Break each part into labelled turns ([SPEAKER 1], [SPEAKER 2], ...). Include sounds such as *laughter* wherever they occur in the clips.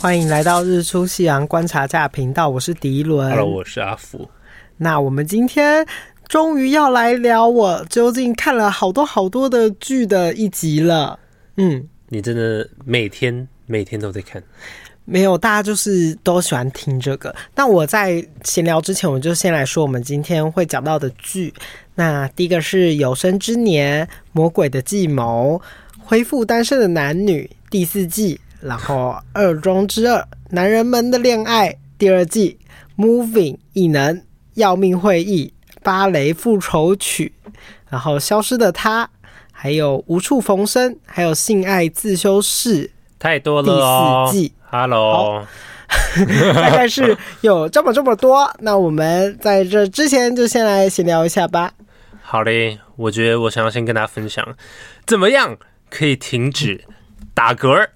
[SPEAKER 1] 欢迎来到日出夕阳观察家频道，我是迪伦。
[SPEAKER 2] Hello，我是阿福。
[SPEAKER 1] 那我们今天终于要来聊我究竟看了好多好多的剧的一集了。嗯，
[SPEAKER 2] 你真的每天每天都在看？
[SPEAKER 1] 没有，大家就是都喜欢听这个。那我在闲聊之前，我就先来说我们今天会讲到的剧。那第一个是《有生之年》《魔鬼的计谋》《恢复单身的男女》第四季，然后《二中之二》《男人们的恋爱》第二季，《Moving》异能、要命会议、芭蕾复仇曲，然后《消失的她》，还有《无处逢生》，还有《性爱自修室》。
[SPEAKER 2] 太多了哦！
[SPEAKER 1] 第四季
[SPEAKER 2] ，Hello，*laughs*
[SPEAKER 1] 大概是有这么这么多。那我们在这之前就先来闲聊一下吧。
[SPEAKER 2] 好嘞，我觉得我想要先跟大家分享，怎么样可以停止打嗝？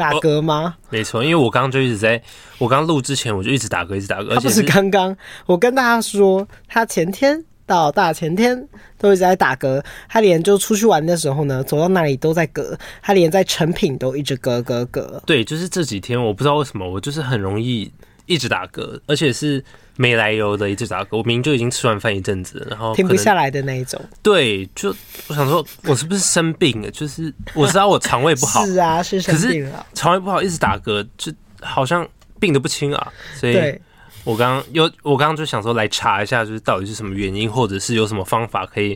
[SPEAKER 1] 打嗝吗？
[SPEAKER 2] 哦，没错，因为我刚刚就一直在，我刚录之前我就一直打嗝，一直打嗝。
[SPEAKER 1] 他不是刚刚，我跟大家说，他前天。到大前天都一直在打嗝，他连就出去玩的时候呢，走到哪里都在嗝，他连在成品都一直嗝嗝嗝。
[SPEAKER 2] 对，就是这几天我不知道为什么，我就是很容易一直打嗝，而且是没来由的一直打嗝。我明明就已经吃完饭一阵子，然后
[SPEAKER 1] 停不下来的那一种。对，
[SPEAKER 2] 就我想说，我是不是生病了？就是我知道我肠胃不好，
[SPEAKER 1] 是啊，是生病了。
[SPEAKER 2] 肠胃不好一直打嗝，就好像病得不轻啊。所以。我刚刚有，我刚刚就想说来查一下，就是到底是什么原因，或者是有什么方法可以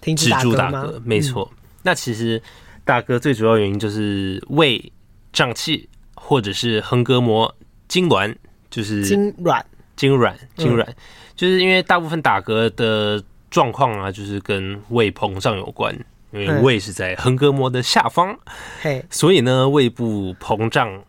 [SPEAKER 2] 止住打嗝？没错，那其实打嗝最主要原因就是胃胀气，或者是横膈膜痉挛，就是
[SPEAKER 1] 痙攣、
[SPEAKER 2] 痙攣、痙攣，就是因为大部分打嗝的状况啊，就是跟胃膨胀有关，因为胃是在横膈膜的下方，
[SPEAKER 1] 嘿，
[SPEAKER 2] 所以呢，胃部膨胀。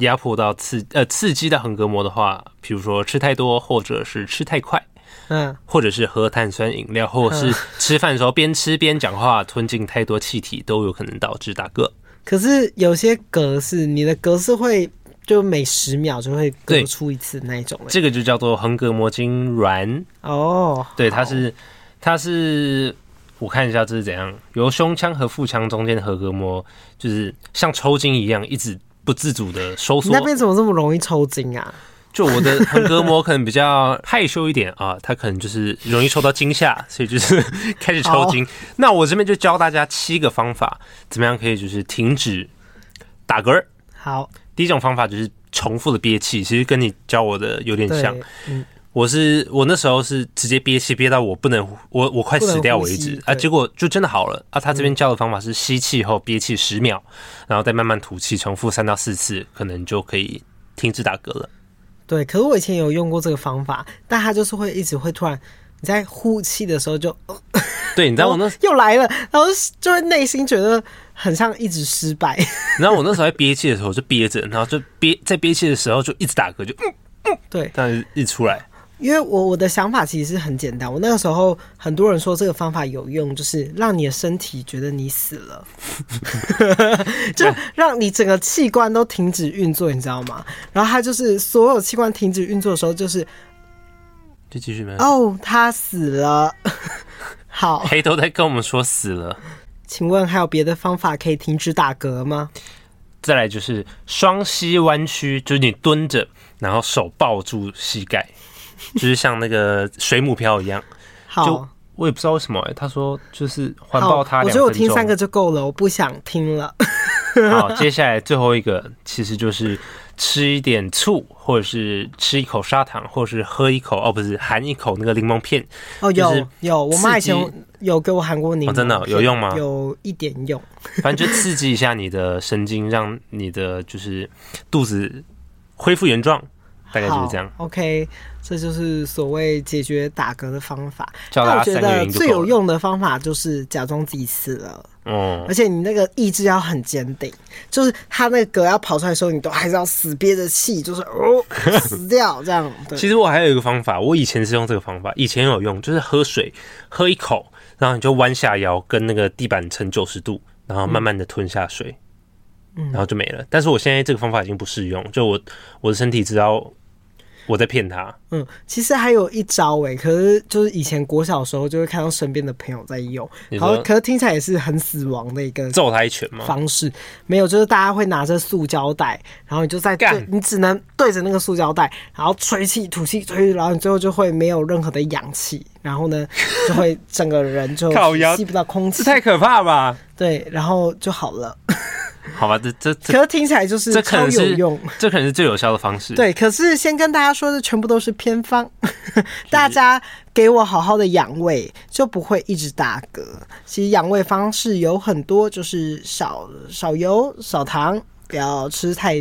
[SPEAKER 2] 压迫到刺呃刺激到横膈膜的话，比如说吃太多，或者是吃太快，嗯，或者是喝碳酸饮料，或者是吃饭的时候边吃边讲话，吞进太多气体，都有可能导致打嗝。
[SPEAKER 1] 可是有些嗝是你的嗝是会就每十秒就会嗝出一次那一种，
[SPEAKER 2] 这个就叫做横膈膜痉挛
[SPEAKER 1] 哦。
[SPEAKER 2] 对，它是它是我看一下这是怎样，由胸腔和腹腔中间的横膈膜就是像抽筋一样一直。不自主的收缩，
[SPEAKER 1] 那边怎么这么容易抽筋啊？
[SPEAKER 2] 就我的横膈膜可能比较害羞一点啊，它可能就是容易受到惊吓，*laughs* 所以就是开始抽筋。那我这边就教大家七个方法，怎么样可以就是停止打嗝。
[SPEAKER 1] 好，
[SPEAKER 2] 第一种方法就是重复的憋气，其实跟你教我的有点像。嗯。我是我那时候是直接憋气憋到我不能我我快死掉为止啊，结果就真的好了啊。他这边教的方法是吸气后憋气十秒，然后再慢慢吐气，重复三到四次，可能就可以停止打嗝了。
[SPEAKER 1] 对，可是我以前有用过这个方法，但他就是会一直会突然你在呼气的时候就，
[SPEAKER 2] 对，你知道我那 *laughs*
[SPEAKER 1] 又来了，然后就会内心觉得很像一直失败。*laughs*
[SPEAKER 2] 然后我那时候在憋气的时候就憋着，然后就憋在憋气的时候就一直打嗝，就嗯嗯，
[SPEAKER 1] 对，
[SPEAKER 2] 但是一出来。
[SPEAKER 1] 因为我我的想法其实是很简单，我那个时候很多人说这个方法有用，就是让你的身体觉得你死了，*laughs* 就让你整个器官都停止运作，你知道吗？然后他就是所有器官停止运作的时候，就是
[SPEAKER 2] 就继续没
[SPEAKER 1] 哦，他死了。*laughs* 好，
[SPEAKER 2] 黑头在跟我们说死了。
[SPEAKER 1] 请问还有别的方法可以停止打嗝吗？
[SPEAKER 2] 再来就是双膝弯曲，就是你蹲着，然后手抱住膝盖。*laughs* 就是像那个水母漂一样，
[SPEAKER 1] 好，
[SPEAKER 2] 就我也不知道为什么、欸，他说就是环抱他。
[SPEAKER 1] 我觉得我听三个就够了，我不想听了。
[SPEAKER 2] 好，接下来最后一个其实就是吃一点醋，或者是吃一口砂糖，或者是喝一口哦，不是含一口那个柠檬片。
[SPEAKER 1] 哦，有有，我妈以前有给我含过柠檬、哦，
[SPEAKER 2] 真的有用吗？
[SPEAKER 1] 有一点用，
[SPEAKER 2] 反正就刺激一下你的神经，让你的就是肚子恢复原状。大概就是这样。
[SPEAKER 1] OK，这就是所谓解决打嗝的方法。但我觉得最有用的方法就是假装自己死了。
[SPEAKER 2] 嗯。
[SPEAKER 1] 而且你那个意志要很坚定，就是他那个嗝要跑出来的时候，你都还是要死憋着气，就是 *laughs* 哦死掉这样。
[SPEAKER 2] 其实我还有一个方法，我以前是用这个方法，以前有用，就是喝水喝一口，然后你就弯下腰，跟那个地板呈九十度，然后慢慢的吞下水，嗯，然后就没了。但是我现在这个方法已经不适用，就我我的身体知道。我在骗他。
[SPEAKER 1] 嗯，其实还有一招哎、欸，可是就是以前国小的时候就会看到身边的朋友在用，然后可是听起来也是很死亡的一个
[SPEAKER 2] 揍他一拳吗？
[SPEAKER 1] 方式没有，就是大家会拿着塑胶袋，然后你就在对，你只能对着那个塑胶袋，然后吹气吐气吹，然后你最后就会没有任何的氧气，然后呢就会整个人就 *laughs* 吸不到空气，
[SPEAKER 2] 太可怕吧？
[SPEAKER 1] 对，然后就好了。
[SPEAKER 2] 好吧，这这
[SPEAKER 1] 可是听起来就是这可能有用，
[SPEAKER 2] 这可能是最有效的方式。
[SPEAKER 1] 对，可是先跟大家说的全部都是偏方，*laughs* 大家给我好好的养胃，就不会一直打嗝。其实养胃方式有很多，就是少少油、少糖，不要吃太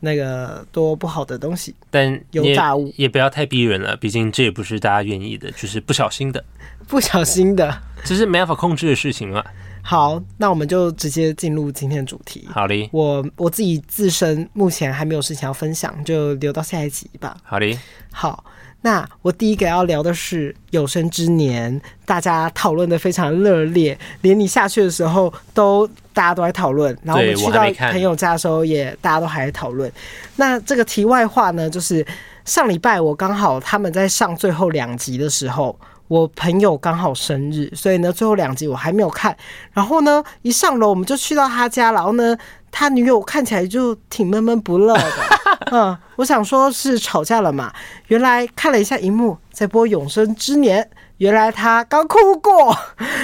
[SPEAKER 1] 那个多不好的东西，
[SPEAKER 2] 但
[SPEAKER 1] 油炸物
[SPEAKER 2] 也不要太逼人了，毕竟这也不是大家愿意的，就是不小心的，*laughs*
[SPEAKER 1] 不小心的，
[SPEAKER 2] 这是没办法控制的事情啊。
[SPEAKER 1] 好，那我们就直接进入今天的主题。
[SPEAKER 2] 好嘞，
[SPEAKER 1] 我我自己自身目前还没有事情要分享，就留到下一集吧。
[SPEAKER 2] 好嘞，
[SPEAKER 1] 好，那我第一个要聊的是有生之年，大家讨论的非常热烈，连你下去的时候都大家都在讨论，然后我们去到朋友家的时候也大家都还在讨论。那这个题外话呢，就是上礼拜我刚好他们在上最后两集的时候。我朋友刚好生日，所以呢，最后两集我还没有看。然后呢，一上楼我们就去到他家，然后呢，他女友看起来就挺闷闷不乐的。*laughs* 嗯，我想说是吵架了嘛。原来看了一下荧幕，在播《永生之年》，原来他刚哭过。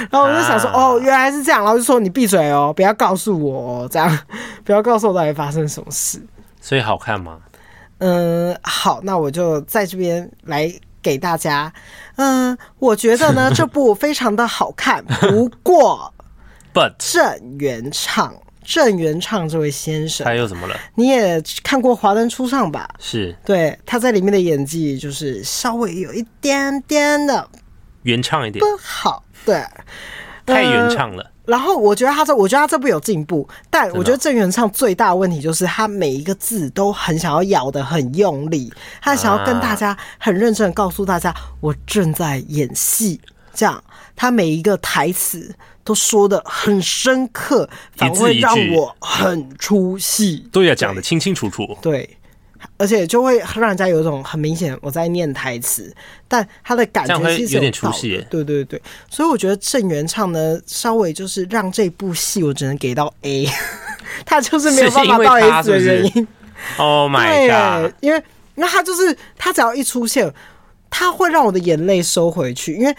[SPEAKER 1] 然后我就想说，哦，原来是这样。然后就说你闭嘴哦，不要告诉我哦，这样不要告诉我到底发生什么事。
[SPEAKER 2] 所以好看吗？
[SPEAKER 1] 嗯，好，那我就在这边来。给大家，嗯，我觉得呢，这部非常的好看。*laughs* 不过
[SPEAKER 2] ，But
[SPEAKER 1] 郑元畅，郑元畅这位先生，
[SPEAKER 2] 他又怎么了？
[SPEAKER 1] 你也看过《华灯初上》吧？
[SPEAKER 2] 是，
[SPEAKER 1] 对，他在里面的演技就是稍微有一点点的
[SPEAKER 2] 原唱一点
[SPEAKER 1] 不好，对，
[SPEAKER 2] 太原唱了。
[SPEAKER 1] 然后我觉得他这，我觉得他这部有进步，但我觉得郑元畅最大的问题就是他每一个字都很想要咬得很用力，他想要跟大家很认真的告诉大家，我正在演戏，这样。他每一个台词都说的很深刻，反而会让我很出戏，
[SPEAKER 2] 都要讲得清清楚楚，
[SPEAKER 1] 对。而且就会让人家有一种很明显我在念台词，但他的感觉其实有点出戏。对对对，所以我觉得郑元畅呢，稍微就是让这部戏我只能给到 A，*laughs* 他就是没有办法到 S 的原因。*laughs*
[SPEAKER 2] Oh my god！
[SPEAKER 1] 因为那他就是他只要一出现，他会让我的眼泪收回去，因为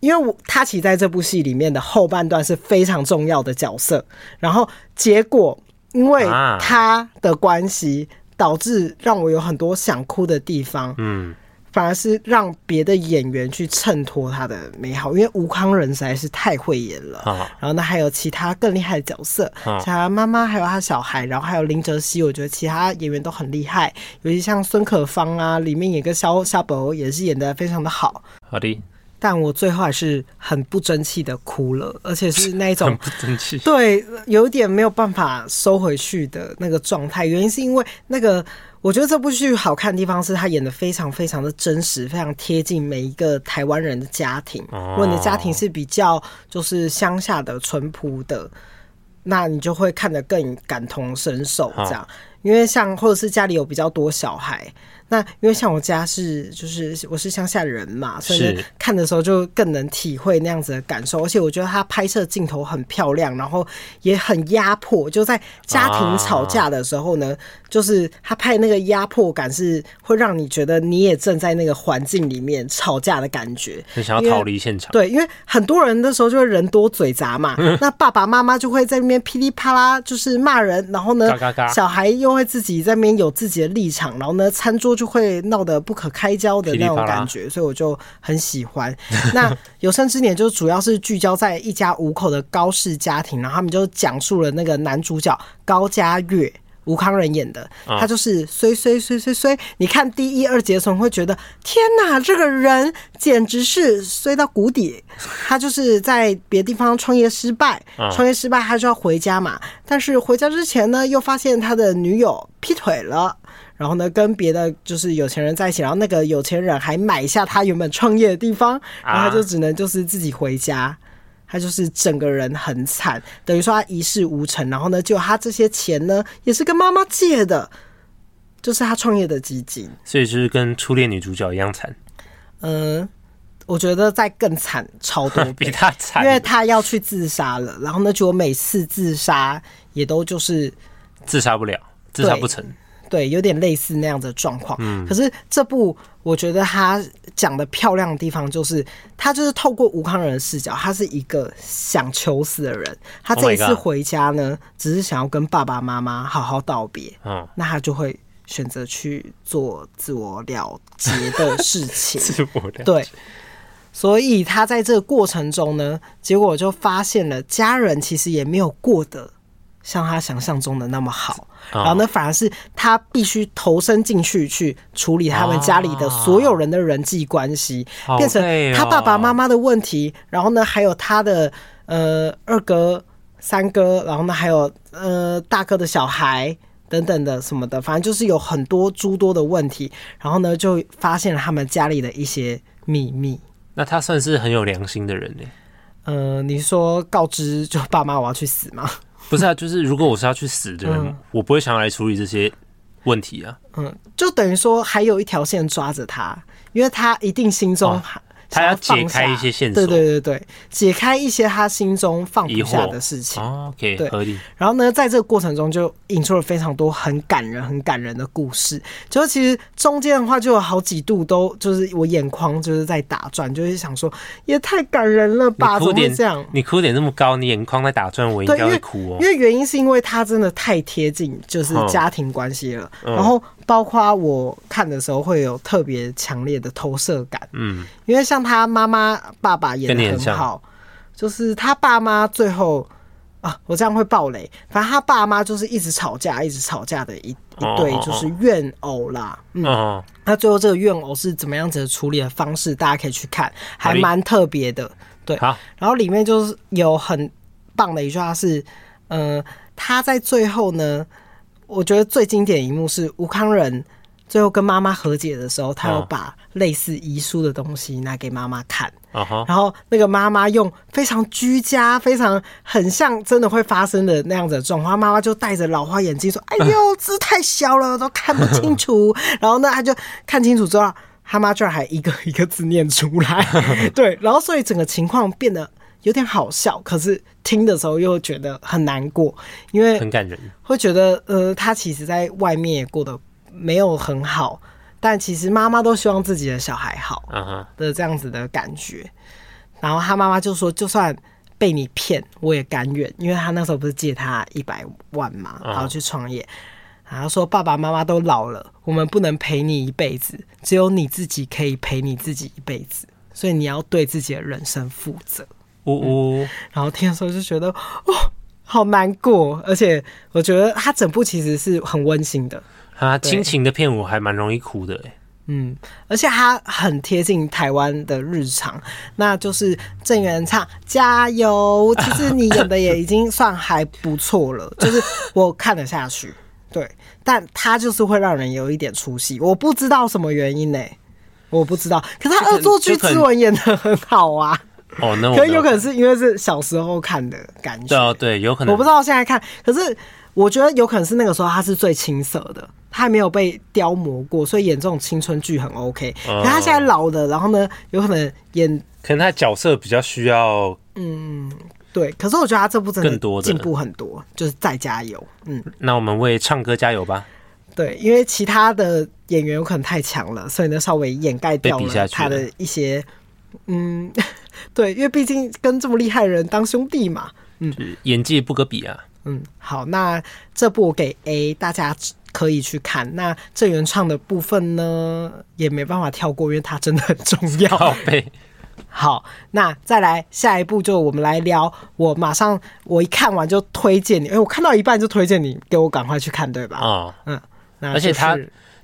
[SPEAKER 1] 因为我他其实在这部戏里面的后半段是非常重要的角色，然后结果因为他的关系。导致让我有很多想哭的地方，嗯，反而是让别的演员去衬托他的美好，因为吴康仁实在是太会演了。然后呢，还有其他更厉害的角色，像他妈妈，还有他小孩，然后还有林哲熙，我觉得其他演员都很厉害，尤其像孙可芳啊，里面演个萧萧伯也是演得非常的好。
[SPEAKER 2] 好的。
[SPEAKER 1] 但我最后还是很不争气的哭了，而且是 *laughs* 那种
[SPEAKER 2] 很不争气，
[SPEAKER 1] 对，有一点没有办法收回去的那个状态。原因是因为那个，我觉得这部剧好看的地方是他演的非常非常的真实，非常贴近每一个台湾人的家庭。如果你的家庭是比较就是乡下的淳朴的，那你就会看得更感同身受。这样，因为像或者是家里有比较多小孩。那因为像我家是就是我是乡下人嘛，所以看的时候就更能体会那样子的感受。而且我觉得他拍摄镜头很漂亮，然后也很压迫。就在家庭吵架的时候呢，就是他拍那个压迫感是会让你觉得你也正在那个环境里面吵架的感觉，
[SPEAKER 2] 很想要逃离现场。
[SPEAKER 1] 对，因为很多人的时候就会人多嘴杂嘛，那爸爸妈妈就会在那边噼里啪啦就是骂人，然后呢，小孩又会自己在那边有自己的立场，然后呢，餐桌。就会闹得不可开交的那种感觉，所以我就很喜欢。*laughs* 那有生之年就主要是聚焦在一家五口的高氏家庭，然后他们就讲述了那个男主角高家月。吴康仁演的，他就是衰衰衰衰衰。你看第一、二节的时候会觉得，天哪，这个人简直是衰到谷底。他就是在别的地方创业失败，创业失败他就要回家嘛。但是回家之前呢，又发现他的女友劈腿了，然后呢，跟别的就是有钱人在一起，然后那个有钱人还买下他原本创业的地方，然后他就只能就是自己回家。他就是整个人很惨，等于说他一事无成，然后呢，就他这些钱呢，也是跟妈妈借的，就是他创业的基金，
[SPEAKER 2] 所以就是跟初恋女主角一样惨。
[SPEAKER 1] 嗯、呃，我觉得再更惨超多，*laughs*
[SPEAKER 2] 比他惨，
[SPEAKER 1] 因为他要去自杀了，然后呢，就每次自杀也都就是
[SPEAKER 2] 自杀不了，自杀不成。
[SPEAKER 1] 对，有点类似那样的状况。嗯，可是这部我觉得他讲的漂亮的地方，就是他就是透过吴康仁的视角，他是一个想求死的人。他这一次回家呢，只是想要跟爸爸妈妈好好道别。嗯，那他就会选择去做自我了结的事情。*laughs*
[SPEAKER 2] 自我了结。
[SPEAKER 1] 对，所以他在这个过程中呢，结果就发现了家人其实也没有过得像他想象中的那么好。然后呢，反而是他必须投身进去去处理他们家里的所有人的人际关系，变成他爸爸妈妈的问题。然后呢，还有他的呃二哥、三哥，然后呢还有呃大哥的小孩等等的什么的，反正就是有很多诸多的问题。然后呢，就发现了他们家里的一些秘密。
[SPEAKER 2] 那他算是很有良心的人呢？
[SPEAKER 1] 呃，你说告知就爸妈我要去死吗？
[SPEAKER 2] 不是啊，就是如果我是要去死的人，嗯、我不会想要来处理这些问题啊。
[SPEAKER 1] 嗯，就等于说还有一条线抓着他，因为他一定心中、哦。
[SPEAKER 2] 他要解开一些线索，
[SPEAKER 1] 对对对对，解开一些他心中放不下的事情。
[SPEAKER 2] 哦、OK，对，合理。
[SPEAKER 1] 然后呢，在这个过程中就引出了非常多很感人、很感人的故事。就是其实中间的话，就有好几度都就是我眼眶就是在打转，就是想说也太感人了吧？怎么会这样？
[SPEAKER 2] 你哭点那么高，你眼眶在打转，我应该会哭哦。
[SPEAKER 1] 因为原因是因为他真的太贴近就是家庭关系了，嗯、然后。包括我看的时候会有特别强烈的投射感，嗯，因为像他妈妈、爸爸演的很好，就是他爸妈最后啊，我这样会爆雷，反正他爸妈就是一直吵架、一直吵架的一一对就是怨偶啦，嗯，那最后这个怨偶是怎么样子的处理的方式，大家可以去看，还蛮特别的，对，好，然后里面就是有很棒的一句话是，呃，他在最后呢。我觉得最经典一幕是吴康仁最后跟妈妈和解的时候，他有把类似遗书的东西拿给妈妈看，然后那个妈妈用非常居家、非常很像真的会发生的那样子的状况，妈妈就戴着老花眼镜说：“哎呦，字太小了，都看不清楚。*laughs* ”然后呢，他就看清楚之后，他妈居然还一个一个字念出来，*laughs* 对，然后所以整个情况变得。有点好笑，可是听的时候又觉得很难过，因为
[SPEAKER 2] 很感人，
[SPEAKER 1] 会觉得呃，他其实在外面也过得没有很好，但其实妈妈都希望自己的小孩好的这样子的感觉。然后他妈妈就说：“就算被你骗，我也甘愿。”因为他那时候不是借他一百万嘛，然后去创业。然后说：“爸爸妈妈都老了，我们不能陪你一辈子，只有你自己可以陪你自己一辈子，所以你要对自己的人生负责。”呜呜，然后听的时候就觉得哦，好难过，而且我觉得他整部其实是很温馨的。
[SPEAKER 2] 啊，亲情的片我还蛮容易哭的哎，
[SPEAKER 1] 嗯，而且他很贴近台湾的日常，那就是郑元畅加油，其实你演的也已经算还不错了，*laughs* 就是我看得下去，对，但他就是会让人有一点出戏，我不知道什么原因呢，我不知道，可是他恶作剧之吻演的很好啊。
[SPEAKER 2] 哦，那
[SPEAKER 1] 可能有可能是因为是小时候看的感觉。
[SPEAKER 2] 对啊，对，有可能。
[SPEAKER 1] 我不知道现在看，可是我觉得有可能是那个时候他是最青涩的，他还没有被雕磨过，所以演这种青春剧很 OK。可他现在老了，然后呢，有可能演，
[SPEAKER 2] 可能他角色比较需要。
[SPEAKER 1] 嗯，对。可是我觉得他这部真的进步很多，就是再加油。嗯，
[SPEAKER 2] 那我们为唱歌加油吧。
[SPEAKER 1] 对，因为其他的演员有可能太强了，所以呢，稍微掩盖掉了他的一些。嗯，*laughs* 对，因为毕竟跟这么厉害的人当兄弟嘛，嗯，
[SPEAKER 2] 演技不可比啊。
[SPEAKER 1] 嗯，好，那这部我给 A，大家可以去看。那郑元畅的部分呢，也没办法跳过，因为它真的很重要。
[SPEAKER 2] 好，*laughs*
[SPEAKER 1] 好，那再来下一步，就我们来聊。我马上我一看完就推荐你，哎，我看到一半就推荐你，给我赶快去看，对吧？啊、哦，嗯，那就是、
[SPEAKER 2] 而且他。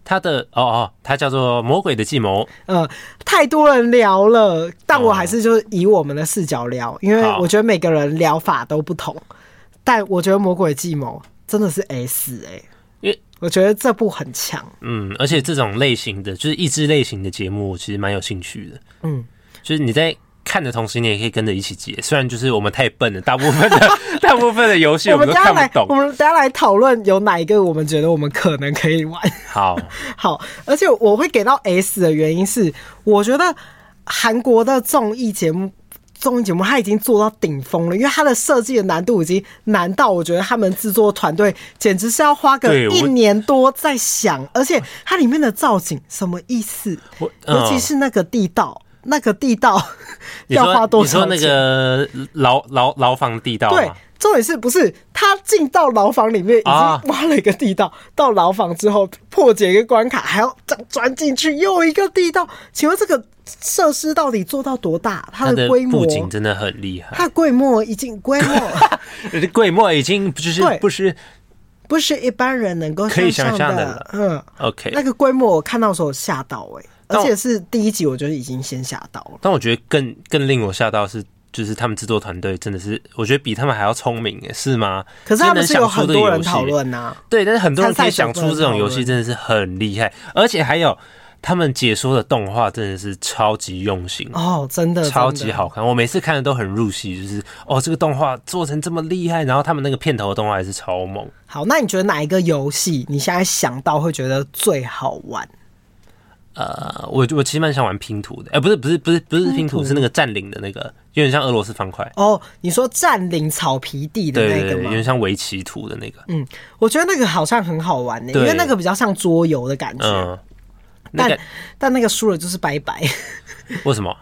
[SPEAKER 2] 他的哦哦，他叫做《魔鬼的计谋》。
[SPEAKER 1] 呃，太多人聊了，但我还是就是以我们的视角聊，哦、因为我觉得每个人聊法都不同。但我觉得《魔鬼计谋》真的是 S 哎、欸，因为我觉得这部很强。
[SPEAKER 2] 嗯，而且这种类型的就是益智类型的节目，我其实蛮有兴趣的。嗯，就是你在。看的同时，你也可以跟着一起解。虽然就是我们太笨了，大部分的 *laughs* 大部分的游戏我们都看不懂。
[SPEAKER 1] 我们大家来讨论有哪一个我们觉得我们可能可以玩。
[SPEAKER 2] 好 *laughs*
[SPEAKER 1] 好，而且我会给到 S 的原因是，我觉得韩国的综艺节目。综艺节目它已经做到顶峰了，因为它的设计的难度已经难到，我觉得他们制作团队简直是要花个一年多在想，而且它里面的造景什么意思？尤其是那个地道，那个地道 *laughs* 要花多少钱？
[SPEAKER 2] 你说那个牢牢牢房地道？
[SPEAKER 1] 对，重点是不是他进到牢房里面已经挖了一个地道，到牢房之后破解一个关卡，还要再钻进去又一个地道？请问这个？设施到底做到多大？它的规模，
[SPEAKER 2] 布景真的很厉害。
[SPEAKER 1] 它规模已经规模，*laughs*
[SPEAKER 2] 规模已经不是不是
[SPEAKER 1] 不是一般人能够
[SPEAKER 2] 可以想象的。嗯，OK，
[SPEAKER 1] 那个规模我看到的时候吓到哎、欸，而且是第一集，我觉得已经先吓到了。
[SPEAKER 2] 但我觉得更更令我吓到是，就是他们制作团队真的是，我觉得比他们还要聪明哎，是吗？
[SPEAKER 1] 可是他们是有很多人讨论呐，
[SPEAKER 2] 对，但是很多人可以想出这种游戏，真的是很厉害，而且还有。他们解说的动画真的是超级用心
[SPEAKER 1] 哦，真的
[SPEAKER 2] 超级好看。我每次看的都很入戏，就是哦，这个动画做成这么厉害，然后他们那个片头的动画还是超猛。
[SPEAKER 1] 好，那你觉得哪一个游戏你现在想到会觉得最好玩？
[SPEAKER 2] 呃，我我其实蛮想玩拼图的，哎、欸，不是不是不是不是拼图，是那个占领的那个，有点像俄罗斯方块。
[SPEAKER 1] 哦，你说占领草皮地的那
[SPEAKER 2] 个吗？有点像围棋图的那个。
[SPEAKER 1] 嗯，我觉得那个好像很好玩呢，因为那个比较像桌游的感觉。嗯但、那个、但那个输了就是拜拜。*laughs*
[SPEAKER 2] 为什么？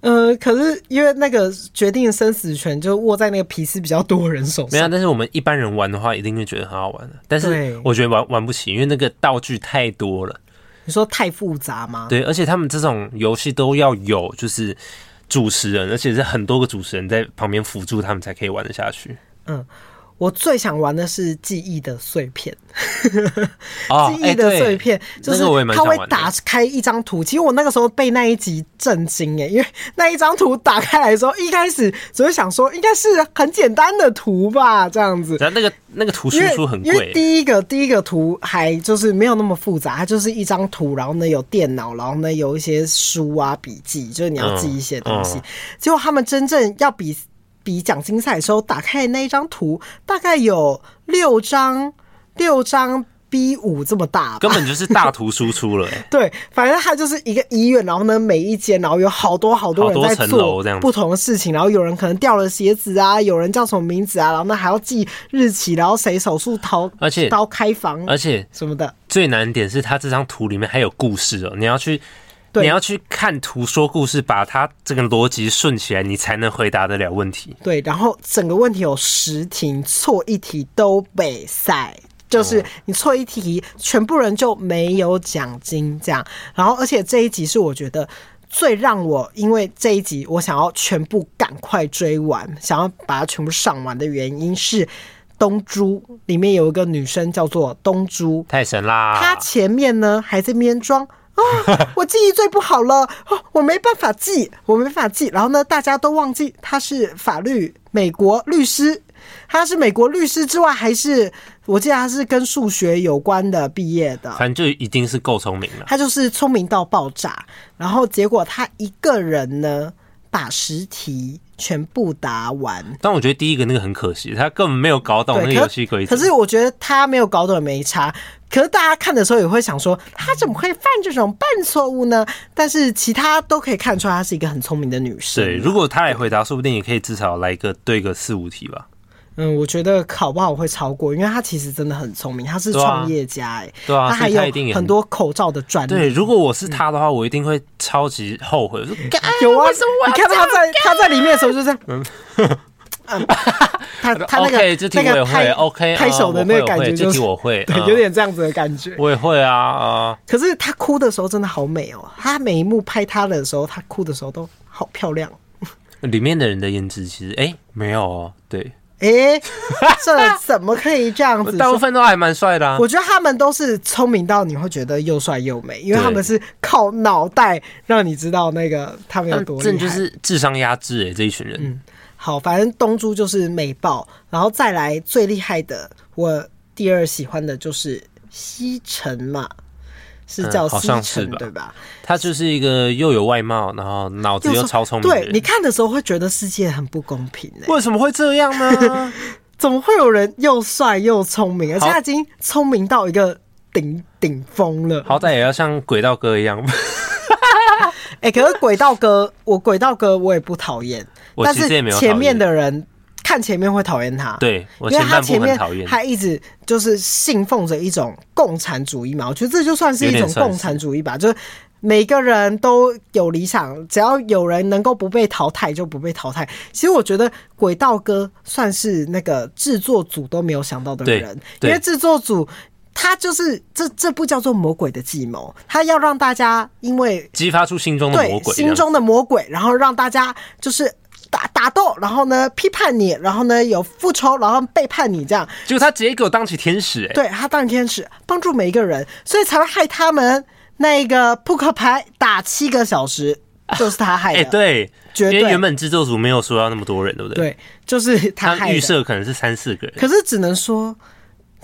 [SPEAKER 1] 呃，可是因为那个决定生死权就握在那个皮斯比较多人手上。
[SPEAKER 2] 没有，但是我们一般人玩的话，一定会觉得很好玩的。但是我觉得玩玩不起，因为那个道具太多了。
[SPEAKER 1] 你说太复杂吗？
[SPEAKER 2] 对，而且他们这种游戏都要有就是主持人，而且是很多个主持人在旁边辅助他们才可以玩得下去。嗯。
[SPEAKER 1] 我最想玩的是记忆的碎片，哦、*laughs* 记忆的碎片、欸、就是它会打开一张图。其实我那个时候被那一集震惊哎，因为那一张图打开来的时候，一开始只会想说应该是很简单的图吧，这样子。
[SPEAKER 2] 然后那个那个图输出很贵，
[SPEAKER 1] 因为第一个第一个图还就是没有那么复杂，它就是一张图，然后呢有电脑，然后呢有一些书啊笔记，就是你要记一些东西。结果他们真正要比。比奖金赛的时候，打开那一张图，大概有六张，六张 B 五这么大，
[SPEAKER 2] 根本就是大图输出了。*laughs*
[SPEAKER 1] 对，反正它就是一个医院，然后呢，每一间，然后有好多好多人在做不同的事情，然后有人可能掉了鞋子啊，有人叫什么名字啊，然后呢还要记日期，然后谁手术刀，而且刀开房，
[SPEAKER 2] 而且
[SPEAKER 1] 什么的。
[SPEAKER 2] 最难点是，它这张图里面还有故事哦，你要去。你要去看图说故事，把它这个逻辑顺起来，你才能回答得了问题。
[SPEAKER 1] 对，然后整个问题有十题，错一题都被赛，就是你错一题，全部人就没有奖金这样。然后，而且这一集是我觉得最让我，因为这一集我想要全部赶快追完，想要把它全部上完的原因是，东珠里面有一个女生叫做东珠，
[SPEAKER 2] 太神啦！
[SPEAKER 1] 她前面呢还在那边装。啊、哦！我记忆最不好了，哦，我没办法记，我没办法记。然后呢，大家都忘记他是法律美国律师，他是美国律师之外，还是我记得他是跟数学有关的毕业的。
[SPEAKER 2] 反正就一定是够聪明了。
[SPEAKER 1] 他就是聪明到爆炸。然后结果他一个人呢，把十题全部答完。
[SPEAKER 2] 但我觉得第一个那个很可惜，他根本没有搞懂那个游戏规则。
[SPEAKER 1] 可是我觉得他没有搞懂也没差。可是大家看的时候也会想说，他怎么会犯这种笨错误呢？但是其他都可以看出来，她是一个很聪明的女生。
[SPEAKER 2] 对，如果她来回答，说不定也可以至少来一个对个四五题吧。
[SPEAKER 1] 嗯，我觉得考不好会超过，因为她其实真的很聪明，她是创业家哎，
[SPEAKER 2] 对啊，
[SPEAKER 1] 她还有很多口罩的专利。
[SPEAKER 2] 对，如果我是她的话，我一定会超级后悔。说
[SPEAKER 1] 有啊，你看她在她在里面的时候就这样。*laughs* 他 *laughs* 他那个
[SPEAKER 2] okay, 这题我也会
[SPEAKER 1] 那个拍
[SPEAKER 2] OK
[SPEAKER 1] 拍手的那个感觉，就是，
[SPEAKER 2] 这题我会，*laughs*
[SPEAKER 1] 对，有点这样子的感觉。
[SPEAKER 2] 我也会啊啊！
[SPEAKER 1] 可是他哭的时候真的好美哦，他每一幕拍他的时候，他哭的时候都好漂亮。*laughs*
[SPEAKER 2] 里面的人的颜值其实哎、欸、没有哦，对，
[SPEAKER 1] 哎、欸，这怎么可以这样子？
[SPEAKER 2] 大部分都还蛮帅的啊。
[SPEAKER 1] 我觉得他们都是聪明到你会觉得又帅又美，因为他们是靠脑袋让你知道那个他们有多厉害，
[SPEAKER 2] 就是智商压制哎，这一群人。嗯
[SPEAKER 1] 好，反正东珠就是美爆，然后再来最厉害的，我第二喜欢的就是西城嘛。是叫西城、
[SPEAKER 2] 对
[SPEAKER 1] 吧？
[SPEAKER 2] 他就是一个又有外貌，然后脑子又超聪明。对，
[SPEAKER 1] 你看的时候会觉得世界很不公平
[SPEAKER 2] 为什么会这样呢？*laughs*
[SPEAKER 1] 怎么会有人又帅又聪明，而且他已经聪明到一个顶顶峰了？
[SPEAKER 2] 好歹也要像轨道哥一样。
[SPEAKER 1] 哎、*laughs* 欸，可是轨道哥，我轨道哥我也不讨厌，但是前面的人看前面会讨厌他，
[SPEAKER 2] 对，
[SPEAKER 1] 因为他前面他一直就是信奉着一种共产主义嘛，我觉得这就算是一种共产主义吧，就是每个人都有理想，只要有人能够不被淘汰就不被淘汰。其实我觉得轨道哥算是那个制作组都没有想到的人，因为制作组。他就是这这部叫做魔鬼的计谋，他要让大家因为
[SPEAKER 2] 激发出心中的魔鬼，
[SPEAKER 1] 心中的魔鬼，然后让大家就是打打斗，然后呢批判你，然后呢有复仇，然后背叛你这样。
[SPEAKER 2] 结果他直接给我当起天使、
[SPEAKER 1] 对他当天使，帮助每一个人，所以才会害他们那个扑克牌打七个小时，*laughs* 就是他害的。哎、
[SPEAKER 2] 欸，对，
[SPEAKER 1] 绝对，
[SPEAKER 2] 因为原本制作组没有说要那么多人，对不对？
[SPEAKER 1] 对，就是他。
[SPEAKER 2] 预设可能是三四个人，
[SPEAKER 1] 可是只能说。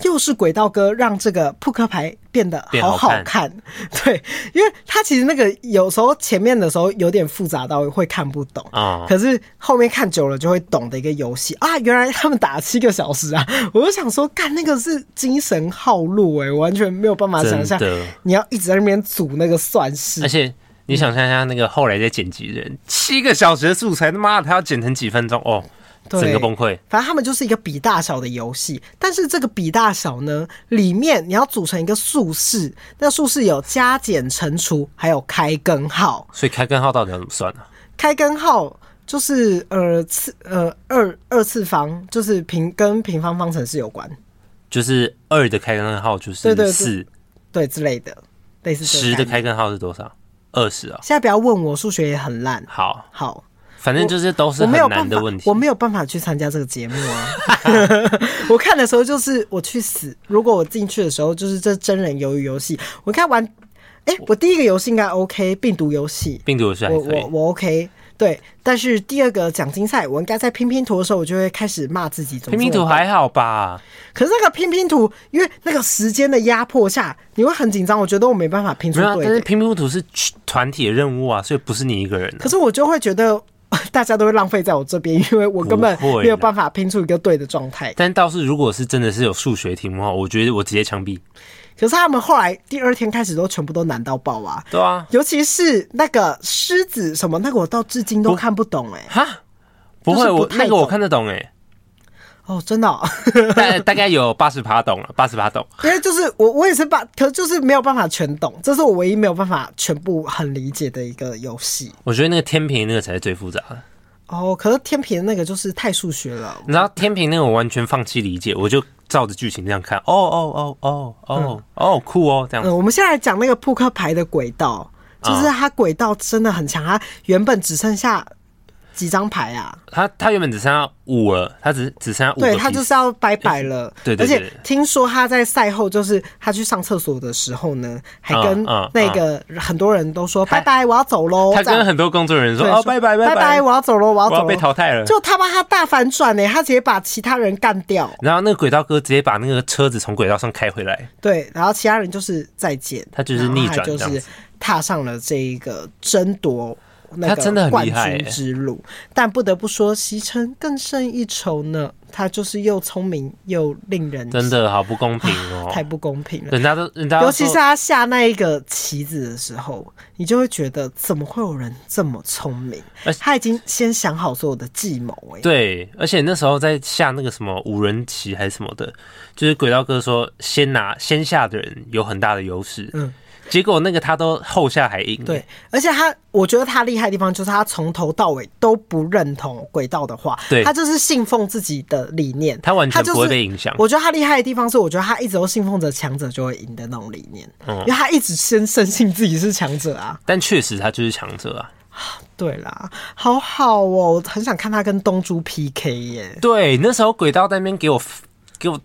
[SPEAKER 1] 又是轨道哥让这个扑克牌变得好好看，*laughs* 对，因为他其实那个有时候前面的时候有点复杂到会看不懂。啊，可是后面看久了就会懂的一个游戏。啊，原来他们打了七个小时啊，*laughs* 我就想说，干那个是精神耗碌哎，完全没有办法想象，你要一直在那边组那个算式，
[SPEAKER 2] 而且你想象一下那个后来在剪辑的人，七个小时的素材，他妈的他要剪成几分钟？哦。整个崩溃。
[SPEAKER 1] 反正他们就是一个比大小的游戏，但是这个比大小呢，里面你要组成一个数式，那数式有加减乘除，还有开根号。
[SPEAKER 2] 所以开根号到底要怎么算呢？
[SPEAKER 1] 开根号就是呃次呃二二次方，就是平跟平方方程式有关。
[SPEAKER 2] 就是二的开根号就是四，
[SPEAKER 1] 对之类的，类似
[SPEAKER 2] 十的开根号是多少？二十啊。
[SPEAKER 1] 现在不要问我，数学也很烂。
[SPEAKER 2] 好，
[SPEAKER 1] 好。
[SPEAKER 2] 反正就是都是很难的问题，
[SPEAKER 1] 我没有办法去参加这个节目啊！*laughs* 我看的时候就是我去死。如果我进去的时候就是这真人鱿鱼游戏，我看玩，哎、欸，我第一个游戏应该 OK，病毒游戏，
[SPEAKER 2] 病毒游戏，我
[SPEAKER 1] 我我 OK，对。但是第二个奖金赛，我应该在拼拼图的时候，我就会开始骂自己。
[SPEAKER 2] 拼拼图还好吧？
[SPEAKER 1] 可是那个拼拼图，因为那个时间的压迫下，你会很紧张。我觉得我没办法拼出对的。
[SPEAKER 2] 但是拼拼图是团体的任务啊，所以不是你一个人、啊。
[SPEAKER 1] 可是我就会觉得。*laughs* 大家都会浪费在我这边，因为我根本没有办法拼出一个对的状态。
[SPEAKER 2] 但倒是，如果是真的是有数学题目的话，我觉得我直接枪毙。
[SPEAKER 1] 可是他们后来第二天开始都全部都难到爆啊！
[SPEAKER 2] 对啊，
[SPEAKER 1] 尤其是那个狮子什么那个，我到至今都看不懂哎、欸。哈，
[SPEAKER 2] 不会，我那个我看得懂哎、欸。
[SPEAKER 1] 哦，真的、哦，*laughs*
[SPEAKER 2] 大大概有八十趴懂了，八十趴懂。
[SPEAKER 1] 因为就是我，我也是把，可是就是没有办法全懂，这是我唯一没有办法全部很理解的一个游戏。
[SPEAKER 2] 我觉得那个天平那个才是最复杂的。
[SPEAKER 1] 哦，可是天平那个就是太数学了。
[SPEAKER 2] 你知道天平那个我完全放弃理解，我就照着剧情这样看。哦哦哦哦哦哦，酷哦，这样子。
[SPEAKER 1] 嗯，我们现在来讲那个扑克牌的轨道，就是它轨道真的很强，它原本只剩下。几张牌啊？
[SPEAKER 2] 他他原本只剩下五了，他只只剩下五。
[SPEAKER 1] 对，他就是要拜拜了。
[SPEAKER 2] 对对对。
[SPEAKER 1] 而且听说他在赛后，就是他去上厕所的时候呢，还跟那个很多人都说拜拜，我要走喽。
[SPEAKER 2] 他跟很多工作人员说哦拜拜拜
[SPEAKER 1] 拜，我要走喽，我要走，
[SPEAKER 2] 被淘汰了。
[SPEAKER 1] 就他把他大反转呢，他直接把其他人干掉。
[SPEAKER 2] 然后那个轨道哥直接把那个车子从轨道上开回来。
[SPEAKER 1] 对，然后其他人就是再见，
[SPEAKER 2] 他就是逆转，
[SPEAKER 1] 就是踏上了这一个争夺。他真的很厉害之路，但不得不说，西城更胜一筹呢。他就是又聪明又令人
[SPEAKER 2] 真的好不公平哦，
[SPEAKER 1] 太不公平了。
[SPEAKER 2] 人家都人家，
[SPEAKER 1] 尤其是他下那一个棋子的时候，你就会觉得怎么会有人这么聪明？而且他已经先想好所有的计谋哎。
[SPEAKER 2] 对，而且那时候在下那个什么五人棋还是什么的，就是轨道哥说先拿先下的人有很大的优势。嗯。结果那个他都后下还赢，
[SPEAKER 1] 对，而且他我觉得他厉害的地方就是他从头到尾都不认同轨道的话，对，他就是信奉自己的理念，
[SPEAKER 2] 他完全不会被影响。
[SPEAKER 1] 我觉得他厉害的地方是，我觉得他一直都信奉着强者就会赢的那种理念，嗯，因为他一直先深信自己是强者啊。
[SPEAKER 2] 但确实他就是强者啊。*sighs*
[SPEAKER 1] 对啦，好好哦，我很想看他跟东珠 PK 耶。
[SPEAKER 2] 对，那时候轨道在那边给我给我。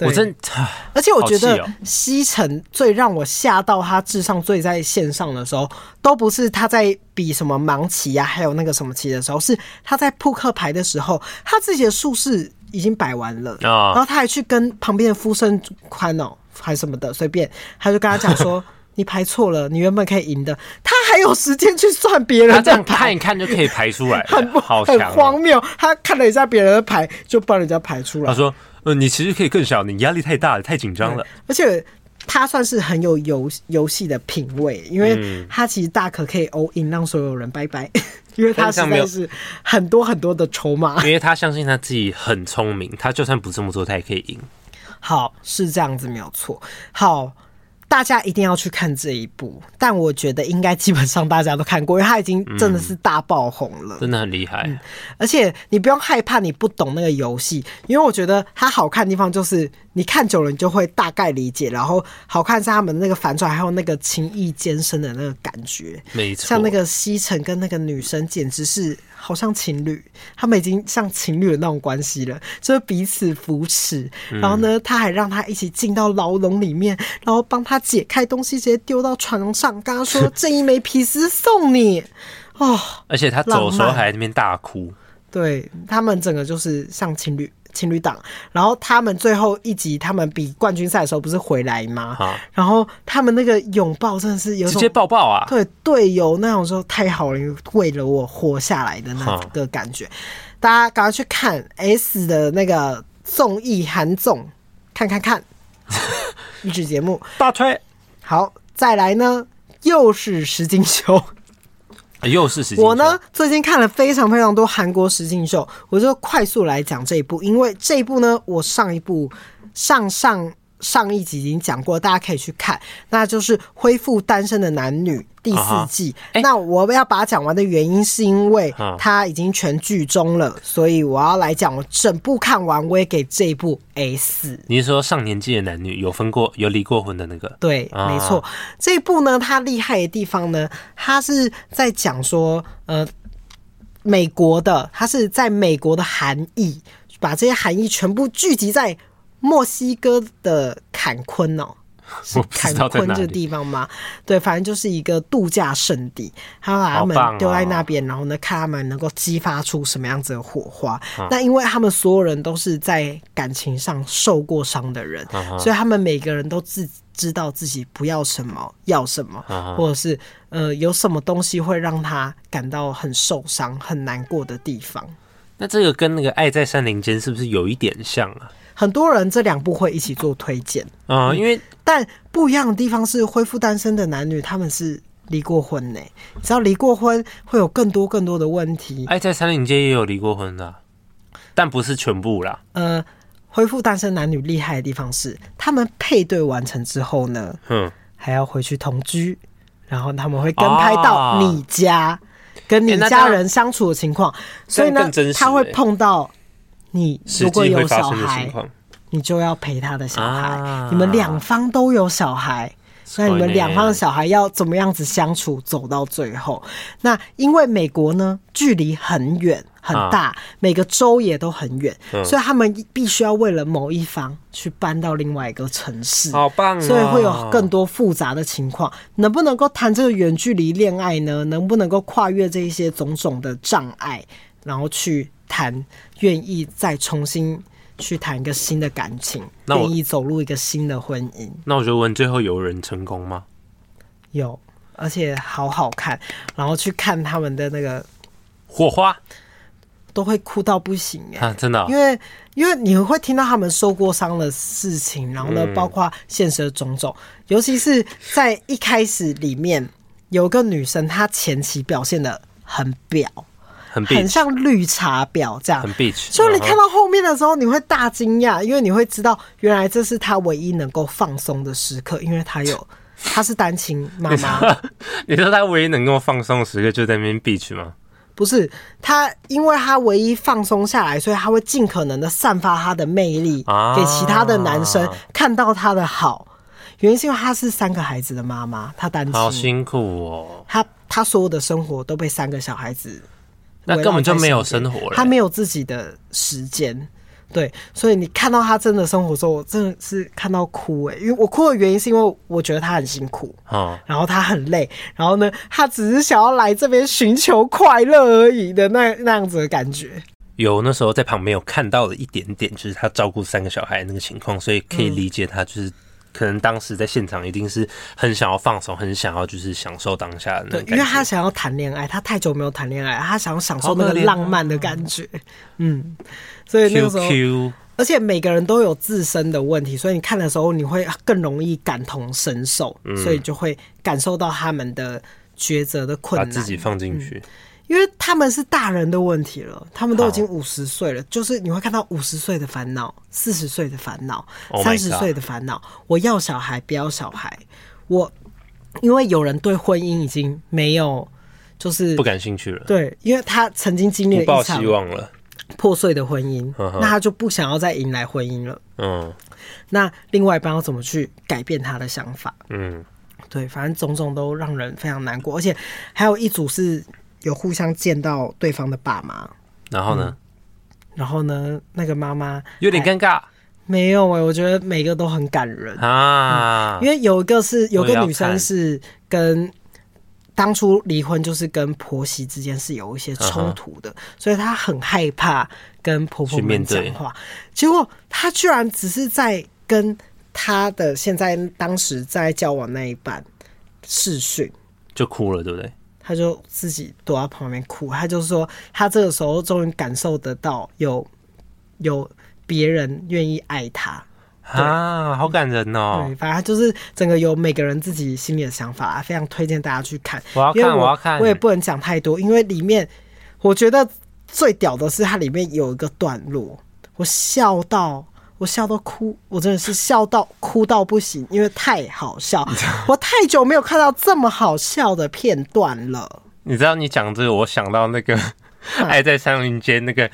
[SPEAKER 2] 我真，*sighs*
[SPEAKER 1] 而且我觉得西城最让我吓到他智商最在线上的时候，都不是他在比什么盲棋啊，还有那个什么棋的时候，是他在扑克牌的时候，他自己的术式已经摆完了，然后他还去跟旁边的夫生宽哦还什么的随便，他就跟他讲说，你排错了，你原本可以赢的。他还有时间去算别人的牌，
[SPEAKER 2] 他这样看一看就可以排出来，*laughs*
[SPEAKER 1] 很
[SPEAKER 2] 好
[SPEAKER 1] 很荒谬。他看了一下别人的牌，就帮人家排出来。
[SPEAKER 2] 他说：“呃，你其实可以更小，你压力太大了，太紧张了。”
[SPEAKER 1] 而且他算是很有游游戏的品味，因为他其实大可可以 all in 让所有人拜拜，*laughs* 因为他实在是很多很多的筹码。
[SPEAKER 2] 因为他相信他自己很聪明，他就算不这么做，他也可以赢。
[SPEAKER 1] 好，是这样子，没有错。好。大家一定要去看这一部，但我觉得应该基本上大家都看过，因为它已经真的是大爆红了，
[SPEAKER 2] 嗯、真的很厉害、
[SPEAKER 1] 嗯。而且你不用害怕你不懂那个游戏，因为我觉得它好看的地方就是你看久了，你就会大概理解。然后好看是他们那个反转，还有那个情意艰深的那个感觉。
[SPEAKER 2] 没错，
[SPEAKER 1] 像那个西城跟那个女生，简直是。好像情侣，他们已经像情侣的那种关系了，就是彼此扶持。然后呢，他还让他一起进到牢笼里面，然后帮他解开东西，直接丢到床上，跟他说：“这一枚皮丝送你。”哦，
[SPEAKER 2] 而且他走的时候还在那边大哭。
[SPEAKER 1] 对，他们整个就是像情侣。情侣档，然后他们最后一集，他们比冠军赛的时候不是回来吗？
[SPEAKER 2] 好，
[SPEAKER 1] 然后他们那个拥抱真的是有
[SPEAKER 2] 直接抱抱啊！
[SPEAKER 1] 对，队友那种说太好了，为了我活下来的那个感觉，大家赶快去看 S 的那个综艺韩综，看看看，*laughs* 励志节目
[SPEAKER 2] 大推。
[SPEAKER 1] 好，再来呢，又是石金秀。
[SPEAKER 2] 又是实境秀。
[SPEAKER 1] 我呢，最近看了非常非常多韩国实境秀，我就快速来讲这一部，因为这一部呢，我上一部上上。上一集已经讲过，大家可以去看，那就是恢复单身的男女第四季。Uh. 那我要把它讲完的原因，是因为它已经全剧终了，uh. 所以我要来讲我整部看完，我也给这一部 S。
[SPEAKER 2] 你是说上年纪的男女有分过、有离过婚的那个？
[SPEAKER 1] 对，uh. 没错。这一部呢，它厉害的地方呢，它是在讲说，呃，美国的，它是在美国的含义，把这些含义全部聚集在。墨西哥的坎昆哦，*laughs* 是坎昆这个地方吗？对，反正就是一个度假胜地。他把他们丢在那边，然后呢，看他们能够激发出什么样子的火花。那因为他们所有人都是在感情上受过伤的人，所以他们每个人都自知道自己不要什么，要什么，或者是呃，有什么东西会让他感到很受伤、很难过的地方。
[SPEAKER 2] 那这个跟那个《爱在山林间》是不是有一点像啊？
[SPEAKER 1] 很多人这两部会一起做推荐
[SPEAKER 2] 啊，因为
[SPEAKER 1] 但不一样的地方是，恢复单身的男女他们是离过婚呢。你知道离过婚会有更多更多的问题。
[SPEAKER 2] 哎在餐饮界也有离过婚的，但不是全部啦。
[SPEAKER 1] 呃，恢复单身男女厉害的地方是，他们配对完成之后呢，嗯，还要回去同居，然后他们会跟拍到你家，跟你家人相处的情况，所以呢，他会碰到。你如果有小孩，你就要陪他的小孩。啊、你们两方都有小孩，那你们两方的小孩要怎么样子相处走到最后？那因为美国呢，距离很远很大，啊、每个州也都很远，嗯、所以他们必须要为了某一方去搬到另外一个城市。
[SPEAKER 2] 好棒、哦！
[SPEAKER 1] 所以会有更多复杂的情况。能不能够谈这个远距离恋爱呢？能不能够跨越这一些种种的障碍，然后去？谈愿意再重新去谈一个新的感情，愿意走入一个新的婚姻。
[SPEAKER 2] 那我就问，最后有人成功吗？
[SPEAKER 1] 有，而且好好看。然后去看他们的那个
[SPEAKER 2] 火花，
[SPEAKER 1] 都会哭到不行哎、
[SPEAKER 2] 啊！真的、哦，
[SPEAKER 1] 因为因为你会听到他们受过伤的事情，然后呢，包括现实的种种，嗯、尤其是在一开始里面有个女生，她前期表现的很婊。
[SPEAKER 2] 很，
[SPEAKER 1] 很像绿茶婊这样，
[SPEAKER 2] 很 bitch。
[SPEAKER 1] 所以你看到后面的时候，你会大惊讶，因为你会知道，原来这是他唯一能够放松的时刻，因为他有，*laughs* 他是单亲妈妈。
[SPEAKER 2] 你说他唯一能够放松的时刻就在那边 bitch 吗？
[SPEAKER 1] 不是，他因为他唯一放松下来，所以他会尽可能的散发他的魅力，给其他的男生看到他的好。原因是因为他是三个孩子的妈妈，他单亲，
[SPEAKER 2] 好辛苦哦。
[SPEAKER 1] 他他所有的生活都被三个小孩子。
[SPEAKER 2] 那根本就没有生活了，
[SPEAKER 1] 他没有自己的时间，对，所以你看到他真的生活的时候，我真的是看到哭哎，因为我哭的原因是因为我觉得他很辛苦，
[SPEAKER 2] 哦，
[SPEAKER 1] 然后他很累，然后呢，他只是想要来这边寻求快乐而已的那那样子的感觉。
[SPEAKER 2] 有那时候在旁边有看到了一点点，就是他照顾三个小孩那个情况，所以可以理解他就是可能当时在现场一定是很想要放松，很想要就是享受当下的那种。
[SPEAKER 1] 对，因为他想要谈恋爱，他太久没有谈恋爱，他想要享受那个浪漫的感觉。嗯，所以那个时候 QQ 而且每个人都有自身的问题，所以你看的时候你会更容易感同身受，嗯、所以就会感受到他们的抉择的困难，
[SPEAKER 2] 把自己放进去。嗯
[SPEAKER 1] 因为他们是大人的问题了，他们都已经五十岁了，就是你会看到五十岁的烦恼、四十岁的烦恼、三十岁的烦恼。我要小孩，不要小孩。我因为有人对婚姻已经没有，就是
[SPEAKER 2] 不感兴趣了。
[SPEAKER 1] 对，因为他曾经经历了一场破碎的婚姻，那他就不想要再迎来婚姻了。嗯，那另外一半要怎么去改变他的想法？嗯，对，反正种种都让人非常难过，而且还有一组是。有互相见到对方的爸妈，
[SPEAKER 2] 然后呢？嗯、
[SPEAKER 1] 然后呢？那个妈妈
[SPEAKER 2] 有点尴尬。
[SPEAKER 1] 没有哎、欸，我觉得每个都很感人啊、嗯。因为有一个是有个女生是跟当初离婚，就是跟婆媳之间是有一些冲突的，所以她很害怕跟婆婆们讲话。结果她居然只是在跟她的现在当时在交往那一半视讯，
[SPEAKER 2] 就哭了，对不对？
[SPEAKER 1] 他就自己躲在旁边哭，他就说他这个时候终于感受得到有有别人愿意爱他
[SPEAKER 2] 啊，好感人哦！
[SPEAKER 1] 对，反正就是整个有每个人自己心里的想法，非常推荐大家去看。
[SPEAKER 2] 我要看，我，我要看，
[SPEAKER 1] 我也不能讲太多，因为里面我觉得最屌的是它里面有一个段落，我笑到。我笑到哭，我真的是笑到哭到不行，因为太好笑。*laughs* 我太久没有看到这么好笑的片段了。
[SPEAKER 2] 你知道，你讲这个，我想到那个《爱在山林间》那个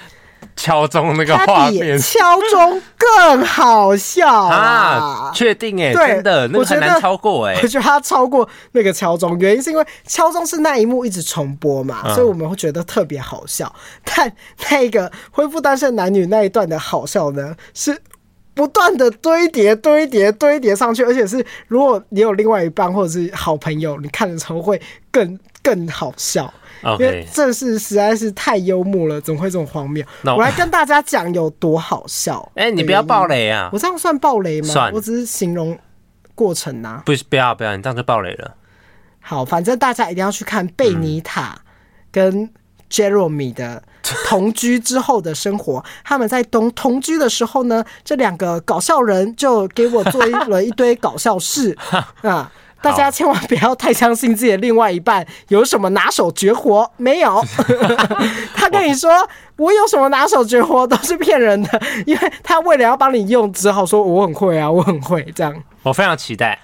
[SPEAKER 2] 敲钟那个画面，
[SPEAKER 1] 敲钟更好笑啊！*laughs*
[SPEAKER 2] 确定哎，真的，那个很难超过哎。
[SPEAKER 1] 我觉得他超过那个敲钟，原因是因为敲钟是那一幕一直重播嘛，嗯、所以我们会觉得特别好笑。但那个恢复单身男女那一段的好笑呢，是。不断的堆叠、堆叠、堆叠上去，而且是如果你有另外一半或者是好朋友，你看的时候会更更好笑.因为这是实在是太幽默了，怎么会这么荒谬.我来跟大家讲有多好笑。*laughs*
[SPEAKER 2] 哎、欸，你不要爆雷啊！
[SPEAKER 1] 我这样算爆雷吗？算我只是形容过程呐、啊。
[SPEAKER 2] 不，不要不要，你这样就爆雷了。
[SPEAKER 1] 好，反正大家一定要去看贝尼塔跟 Jeremy 的。*laughs* 同居之后的生活，他们在同同居的时候呢，这两个搞笑人就给我做了一堆搞笑事 *laughs* 啊！大家千万不要太相信自己的另外一半有什么拿手绝活，没有。*laughs* 他跟你说我有什么拿手绝活都是骗人的，因为他为了要帮你用，只好说我很会啊，我很会这样。
[SPEAKER 2] 我非常期待，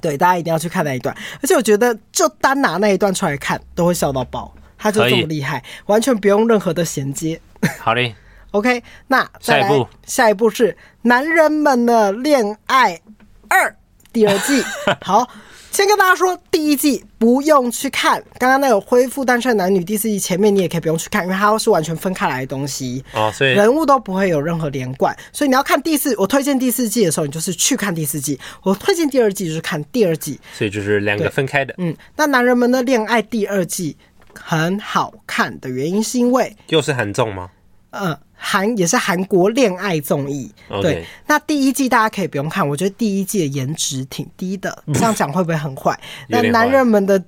[SPEAKER 1] 对，大家一定要去看那一段，而且我觉得就单拿那一段出来看，都会笑到爆。他就这么厉害，完全不用任何的衔接。
[SPEAKER 2] 好嘞，*laughs*
[SPEAKER 1] OK，那
[SPEAKER 2] 下一步，
[SPEAKER 1] 下一步是《男人们的恋爱二》第二季。*laughs* 好，先跟大家说，第一季不用去看，刚刚那个恢复单身男女第四季前面你也可以不用去看，因为它是完全分开来的东西
[SPEAKER 2] 哦，所以
[SPEAKER 1] 人物都不会有任何连贯。所以你要看第四，我推荐第四季的时候，你就是去看第四季；我推荐第二季就是看第二季。
[SPEAKER 2] 所以就是两个分开的。
[SPEAKER 1] 嗯，那《男人们的恋爱》第二季。很好看的原因是因为
[SPEAKER 2] 又是韩综吗？
[SPEAKER 1] 呃，韩也是韩国恋爱综艺。对，那第一季大家可以不用看，我觉得第一季的颜值挺低的。这样讲会不会很坏？那男人们的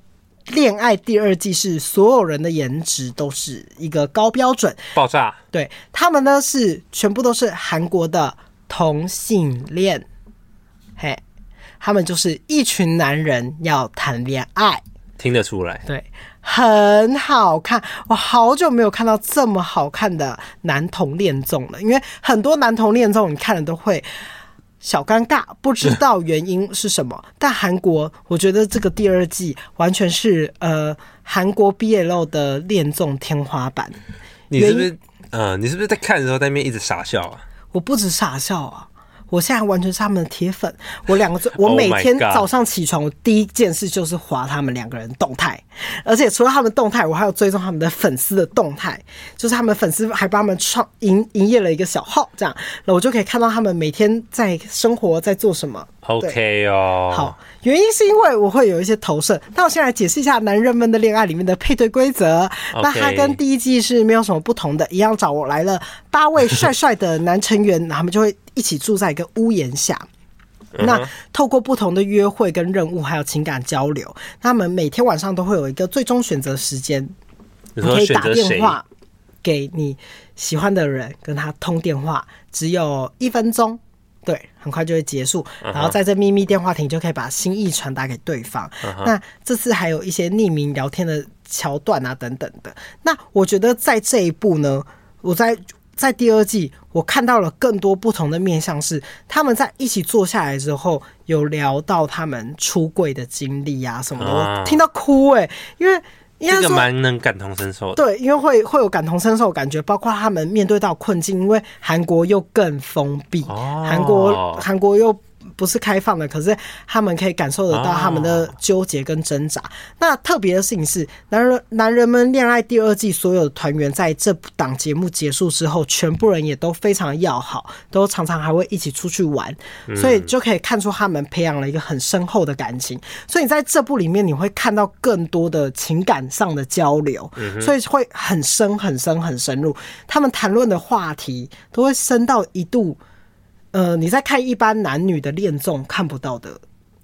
[SPEAKER 1] 恋爱第二季是所有人的颜值都是一个高标准，
[SPEAKER 2] 爆炸。
[SPEAKER 1] 对，他们呢是全部都是韩国的同性恋，嘿，他们就是一群男人要谈恋爱。
[SPEAKER 2] 听得出来，
[SPEAKER 1] 对，很好看。我好久没有看到这么好看的男童恋综了，因为很多男童恋综你看了都会小尴尬，不知道原因是什么。但韩国，我觉得这个第二季完全是呃韩国 BL 的恋综天花板。
[SPEAKER 2] 你是不是？呃，你是不是在看的时候在那边一直傻笑啊？
[SPEAKER 1] 我不止傻笑啊。我现在完全是他们的铁粉，我两个，*laughs* 我每天早上起床，我第一件事就是划他们两个人动态，而且除了他们动态，我还有追踪他们的粉丝的动态，就是他们粉丝还帮他们创营营业了一个小号，这样，那我就可以看到他们每天在生活在做什么。
[SPEAKER 2] OK 哦，
[SPEAKER 1] 好，原因是因为我会有一些投射。那我先来解释一下《男人们的恋爱》里面的配对规则。那它跟第一季是没有什么不同的，一样找我来了八位帅帅的男成员，他们就会一起住在一个屋檐下。嗯、那透过不同的约会跟任务，还有情感交流，他们每天晚上都会有一个最终选择时间，你可以打电话给你喜欢的人，跟他通电话，只有一分钟。对，很快就会结束，然后在这秘密电话亭就可以把心意传达给对方。Uh -huh. 那这次还有一些匿名聊天的桥段啊，等等的。那我觉得在这一步呢，我在在第二季我看到了更多不同的面向，是他们在一起坐下来之后，有聊到他们出柜的经历啊什么的，uh -huh. 我听到哭哎、欸，因为。
[SPEAKER 2] 这个蛮能感同身受的，
[SPEAKER 1] 对，因为会会有感同身受感觉，包括他们面对到困境，因为韩国又更封闭，韩国韩国又。不是开放的，可是他们可以感受得到他们的纠结跟挣扎。Oh. 那特别的事情是，男人男人们恋爱第二季所有的团员在这档节目结束之后，全部人也都非常要好，都常常还会一起出去玩，所以就可以看出他们培养了一个很深厚的感情。所以你在这部里面，你会看到更多的情感上的交流，所以会很深很深很深入。他们谈论的话题都会深到一度。呃，你在看一般男女的恋综看不到的，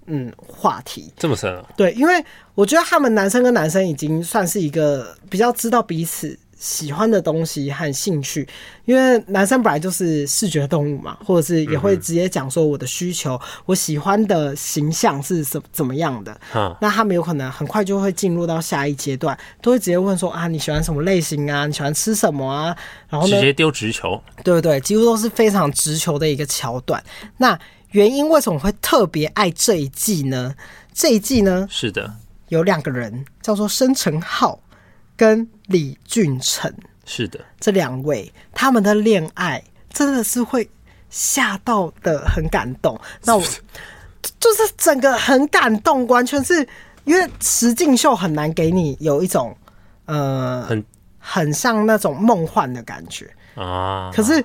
[SPEAKER 1] 嗯，话题
[SPEAKER 2] 这么深啊？
[SPEAKER 1] 对，因为我觉得他们男生跟男生已经算是一个比较知道彼此喜欢的东西和兴趣，因为男生本来就是视觉动物嘛，或者是也会直接讲说我的需求，嗯，我喜欢的形象是怎怎么样的。嗯，那他们有可能很快就会进入到下一阶段，都会直接问说啊，你喜欢什么类型啊？你喜欢吃什么啊？然后，
[SPEAKER 2] 直接丢直球，
[SPEAKER 1] 对不对？几乎都是非常直球的一个桥段。那原因为什么会特别爱这一季呢？这一季呢，
[SPEAKER 2] 是的，
[SPEAKER 1] 有两个人叫做申成浩。跟李俊成
[SPEAKER 2] 是的，
[SPEAKER 1] 这两位他们的恋爱真的是会吓到的，很感动。那我 *laughs* 就是整个很感动，完全是因为实境秀很难给你有一种呃很很像那种梦幻的感觉啊。可是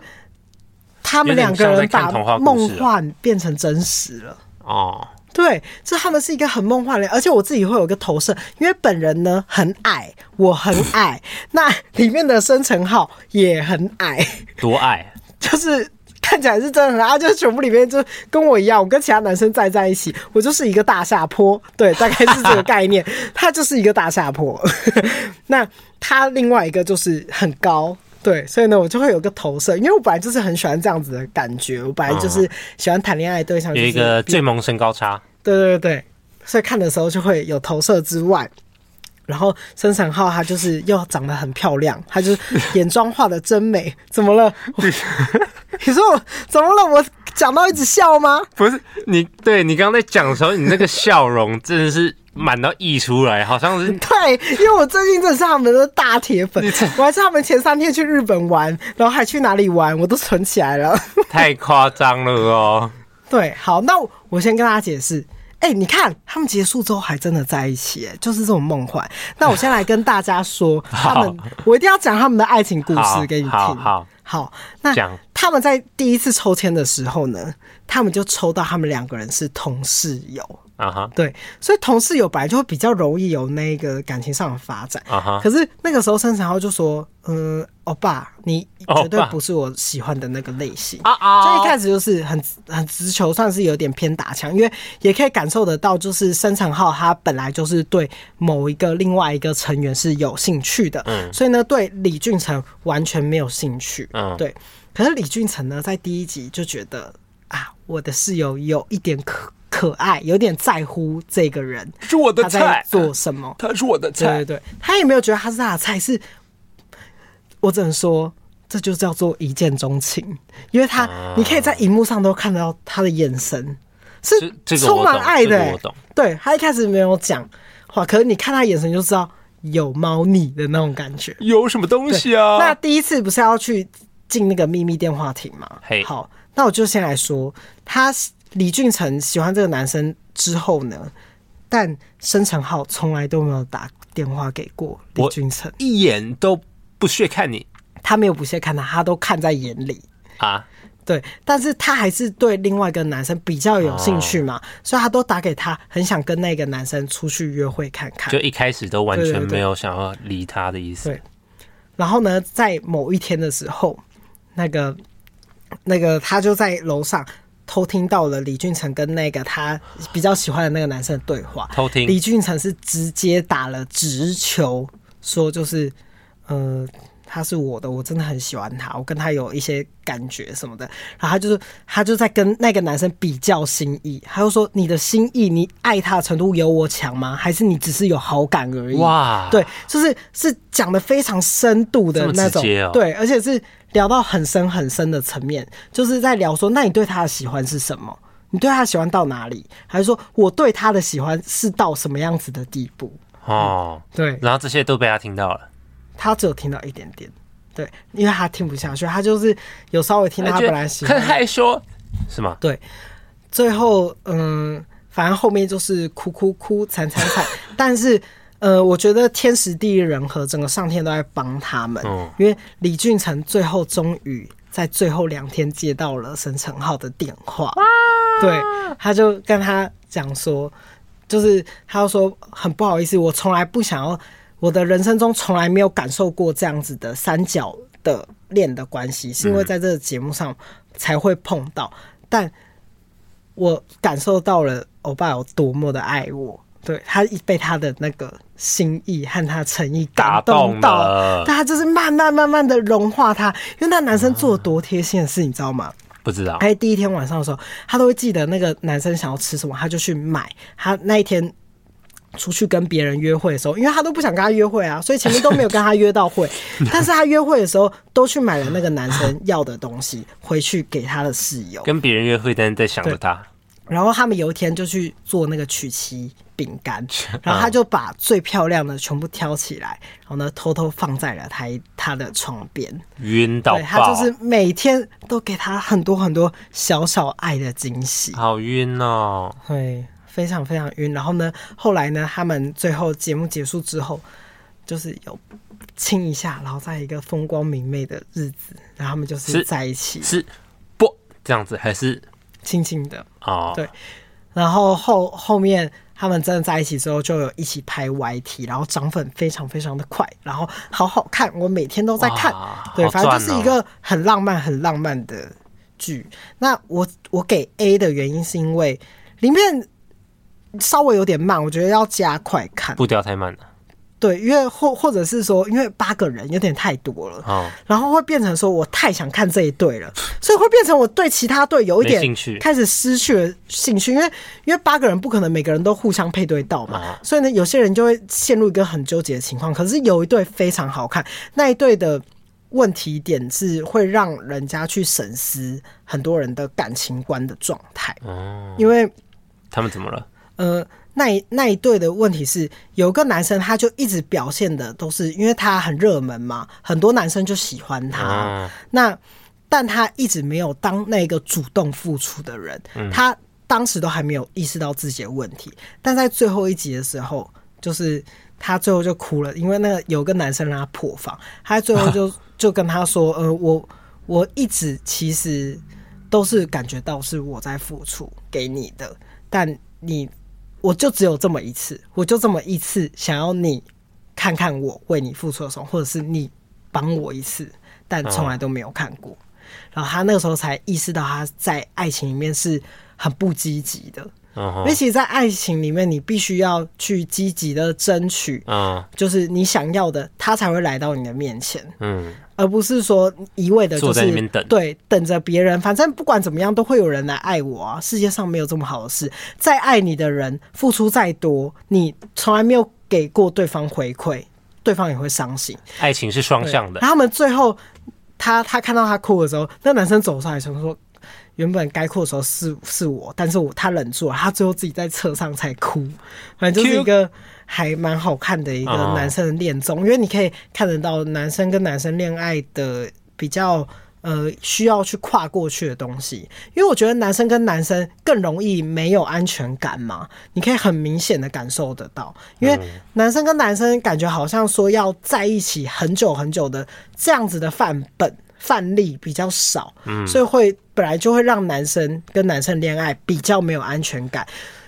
[SPEAKER 1] 他们两个人把梦幻变成真实了哦。对，这他们是一个很梦幻的，而且我自己会有一个投射，因为本人呢很矮，我很矮，那里面的申成浩也很矮，
[SPEAKER 2] 多矮？*laughs*
[SPEAKER 1] 就是看起来是真的很矮，就是全部里面就跟我一样，我跟其他男生站在一起，我就是一个大下坡，对，大概是这个概念，*laughs* 他就是一个大下坡，*laughs* 那他另外一个就是很高。对，所以呢，我就会有个投射，因为我本来就是很喜欢这样子的感觉，我本来就是喜欢谈恋爱的对象，就是，
[SPEAKER 2] 有一个最萌身高差。
[SPEAKER 1] 对对对，所以看的时候就会有投射之外，然后申成浩他就是又长得很漂亮，他就是 *laughs* 眼妆画的真美。怎么了？*laughs* 你说我怎么了？我讲到一直笑吗？
[SPEAKER 2] 不是你，对你刚刚在讲的时候，你那个笑容真的是。满到溢出来，好像是 *laughs*
[SPEAKER 1] 对，因为我最近真的是他们的大铁粉，我还是他们前三天去日本玩，然后还去哪里玩，我都存起来了，*laughs*
[SPEAKER 2] 太夸张了哦。
[SPEAKER 1] 对，好，那我先跟大家解释，哎、欸，你看他们结束之后还真的在一起，哎，就是这种梦幻。那我先来跟大家说，*laughs* 他们，我一定要讲他们的爱情故事给你听。好，好，好，那他们在第一次抽签的时候呢，他们就抽到他们两个人是同室友。啊哈，对，所以同室友本来就会比较容易有那个感情上的发展。啊哈，可是那个时候申成浩就说：“嗯，欧巴，你绝对不是我喜欢的那个类型。”啊啊，就一开始就是很很直球，算是有点偏打枪，因为也可以感受得到，就是申成浩他本来就是对某一个另外一个成员是有兴趣的，嗯，所以呢，对李俊成完全没有兴趣。嗯，对。可是李俊成呢，在第一集就觉得啊，我的室友有一点可。可爱，有点在乎这个人
[SPEAKER 2] 是我的菜，
[SPEAKER 1] 做什么？
[SPEAKER 2] 他是我的菜，
[SPEAKER 1] 对对对，他也没有觉得他是他的菜，是我只能说，这就叫做一见钟情，因为他、啊、你可以在荧幕上都看到他的眼神是充满爱的、欸，对，他一开始没有讲话，可是你看他眼神就知道有猫腻的那种感觉，
[SPEAKER 2] 有什么东西啊？
[SPEAKER 1] 那第一次不是要去进那个秘密电话亭吗？
[SPEAKER 2] 嘿，
[SPEAKER 1] 好，那我就先来说他。李俊成喜欢这个男生之后呢，但申成浩从来都没有打电话给过李俊成，
[SPEAKER 2] 一眼都不屑看你。
[SPEAKER 1] 他没有不屑看他，他都看在眼里
[SPEAKER 2] 啊。
[SPEAKER 1] 对，但是他还是对另外一个男生比较有兴趣嘛，哦、所以他都打给他，很想跟那个男生出去约会看看。
[SPEAKER 2] 就一开始都完全没有想要理他的意思。
[SPEAKER 1] 对，对，对，然后呢，在某一天的时候，那个那个他就在楼上。偷听到了李俊成跟那个他比较喜欢的那个男生的对话。
[SPEAKER 2] 偷听，
[SPEAKER 1] 李俊成是直接打了直球，说就是，呃。他是我的，我真的很喜欢他，我跟他有一些感觉什么的。然后他就是，他就在跟那个男生比较心意，他就说：“你的心意，你爱他的程度有我强吗？还是你只是有好感而已？”哇，对，就是是讲的非常深度的那种，哦、对，而且是聊到很深很深的层面，就是在聊说，那你对他的喜欢是什么？你对他喜欢到哪里？还是说我对他的喜欢是到什么样子的地步？哦，对，
[SPEAKER 2] 然后这些都被他听到了。
[SPEAKER 1] 他只有听到一点点，对，因为他听不下去，他就是有稍微听到他本来喜欢，很
[SPEAKER 2] 害羞，是吗？
[SPEAKER 1] 对，最后嗯，反正后面就是哭哭哭，惨惨惨，*laughs* 但是呃，我觉得天时地利人和，整个上天都在帮他们，嗯，因为李俊成最后终于在最后两天接到了沈成浩的电话，对，他就跟他讲说，就是他就说很不好意思，我从来不想要。我的人生中从来没有感受过这样子的三角的恋的关系，是因为在这个节目上才会碰到。但我感受到了欧巴有多么的爱我，对，他被他的那个心意和他诚意感动到，但他就是慢慢慢慢的融化他。因为那男生做了多贴心的事，你知道吗？
[SPEAKER 2] 不知道。
[SPEAKER 1] 哎，第一天晚上的时候，他都会记得那个男生想要吃什么，他就去买。他那一天。出去跟别人约会的时候，因为他都不想跟他约会啊，所以前面都没有跟他约到会。*laughs* 但是他约会的时候，都去买了那个男生要的东西回去给他的室友。
[SPEAKER 2] 跟别人约会，但是在想着他。
[SPEAKER 1] 然后他们有一天就去做那个曲奇饼干，*laughs* 然后他就把最漂亮的全部挑起来，然后呢偷偷放在了他他的床边。
[SPEAKER 2] 晕到爆！
[SPEAKER 1] 他就是每天都给他很多很多小小爱的惊喜。
[SPEAKER 2] 好晕哦！
[SPEAKER 1] 对。非常非常晕，然后呢，后来呢，他们最后节目结束之后，就是有亲一下，然后在一个风光明媚的日子，然后他们就是在一起，
[SPEAKER 2] 是，是不这样子，还是
[SPEAKER 1] 亲亲的
[SPEAKER 2] 哦？
[SPEAKER 1] 对，然后后后面他们真的在一起之后，就有一起拍 YT，然后涨粉非常非常的快，然后好好看，我每天都在看，对，反正就是一个很浪漫很浪漫的剧。那我我给 A 的原因是因为里面。稍微有点慢，我觉得要加快看，
[SPEAKER 2] 步调太慢了。
[SPEAKER 1] 对，因为或或者是说，因为八个人有点太多了，哦，然后会变成说我太想看这一对了，所以会变成我对其他队有一点兴趣开始失去了兴趣，因为因为八个人不可能每个人都互相配对到嘛，所以呢，有些人就会陷入一个很纠结的情况。可是有一对非常好看，那一对的问题点是会让人家去审视很多人的感情观的状态，哦，因为
[SPEAKER 2] 他们怎么了？
[SPEAKER 1] 呃，那一那一对的问题是，有个男生他就一直表现的都是，因为他很热门嘛，很多男生就喜欢他。啊、那但他一直没有当那个主动付出的人，嗯、他当时都还没有意识到自己的问题。但在最后一集的时候，就是他最后就哭了，因为那个有个男生让他破防，他最后就 *laughs* 就跟他说：“呃，我我一直其实都是感觉到是我在付出给你的，但你。”我就只有这么一次，我就这么一次想要你看看我为你付出的什么，或者是你帮我一次，但从来都没有看过。然后他那个时候才意识到他在爱情里面是很不积极的。因为其实，在爱情里面，你必须要去积极的争取，就是你想要的，他才会来到你的面前。嗯。而不是说一味的就是对等着别人，反正不管怎么样都会有人来爱我啊！世界上没有这么好的事，再爱你的人付出再多，你从来没有给过对方回馈，对方也会伤心。
[SPEAKER 2] 爱情是双向的。
[SPEAKER 1] 他们最后，他他看到他哭的时候，那男生走上来，想说原本该哭的时候是是我，但是我他忍住了，他最后自己在车上才哭，反正就是一个。还蛮好看的一个男生的恋综，因为你可以看得到男生跟男生恋爱的比较呃需要去跨过去的东西。因为我觉得男生跟男生更容易没有安全感嘛，你可以很明显的感受得到。因为男生跟男生感觉好像说要在一起很久很久的这样子的范本范例比较少，嗯所以会本来就会让男生跟男生恋爱比较没有安全感。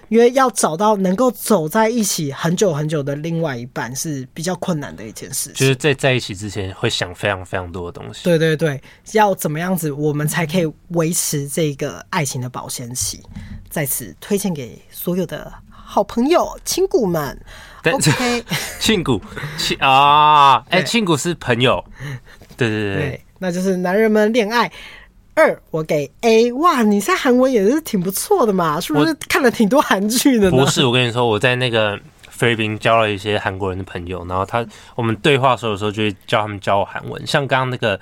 [SPEAKER 1] 因为要找到能够走在一起很久很久的另外一半是比较困难的一件事情。
[SPEAKER 2] 就是在在一起之前会想非常非常多的东西。
[SPEAKER 1] 对对对，要怎么样子我们才可以维持这个爱情的保鲜期？在此推荐给所有的好朋友、亲骨们。OK，*laughs*
[SPEAKER 2] 亲骨亲啊，*laughs* 哎、欸，亲骨是朋友。对对对，
[SPEAKER 1] 对，那就是男人们恋爱。二，我给 A。哇，你在韩文也是挺不错的嘛，是不是看了挺多韩剧的呢？
[SPEAKER 2] 不是，我跟你说，我在那个菲律宾交了一些韩国人的朋友，然后他我们对话的时候，有时候就会教他们教我韩文。像刚刚那个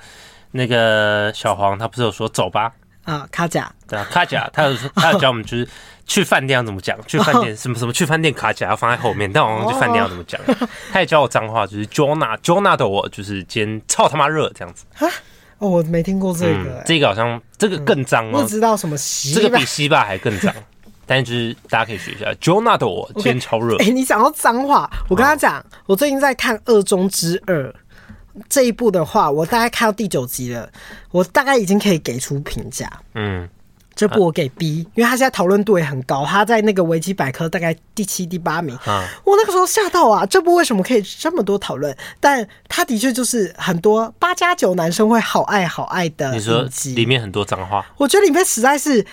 [SPEAKER 2] 那个小黄，他不是有说走吧？
[SPEAKER 1] 啊，卡甲。
[SPEAKER 2] 对啊，卡甲，他有说 *laughs* 他有教我们就是去饭店要怎么讲，去饭店 *laughs* 什么什么去饭店卡甲要放在后面，但我忘记饭店要怎么讲。*laughs* 他也教我脏话，就是 Jonah Jonah 的我就是今天操他妈热这样子。
[SPEAKER 1] 哦，我没听过这个、欸嗯，
[SPEAKER 2] 这个好像这个更脏哦、嗯。
[SPEAKER 1] 不知道什么
[SPEAKER 2] 西这个比西霸还更脏，但是大家可以学一下。Jonah 的我今天超热。
[SPEAKER 1] 哎、欸，你讲到脏话，我跟他讲、哦，我最近在看《恶中之二》这一部的话，我大概看到第九集了，我大概已经可以给出评价。嗯。这部我给 B，因为他现在讨论度也很高，他在那个维基百科大概第七、第八名。我那个时候吓到啊！这部为什么可以这么多讨论？但他的确就是很多八加九男生会好爱好爱的。
[SPEAKER 2] 你说里面很多脏话？
[SPEAKER 1] 我觉得里面实在是，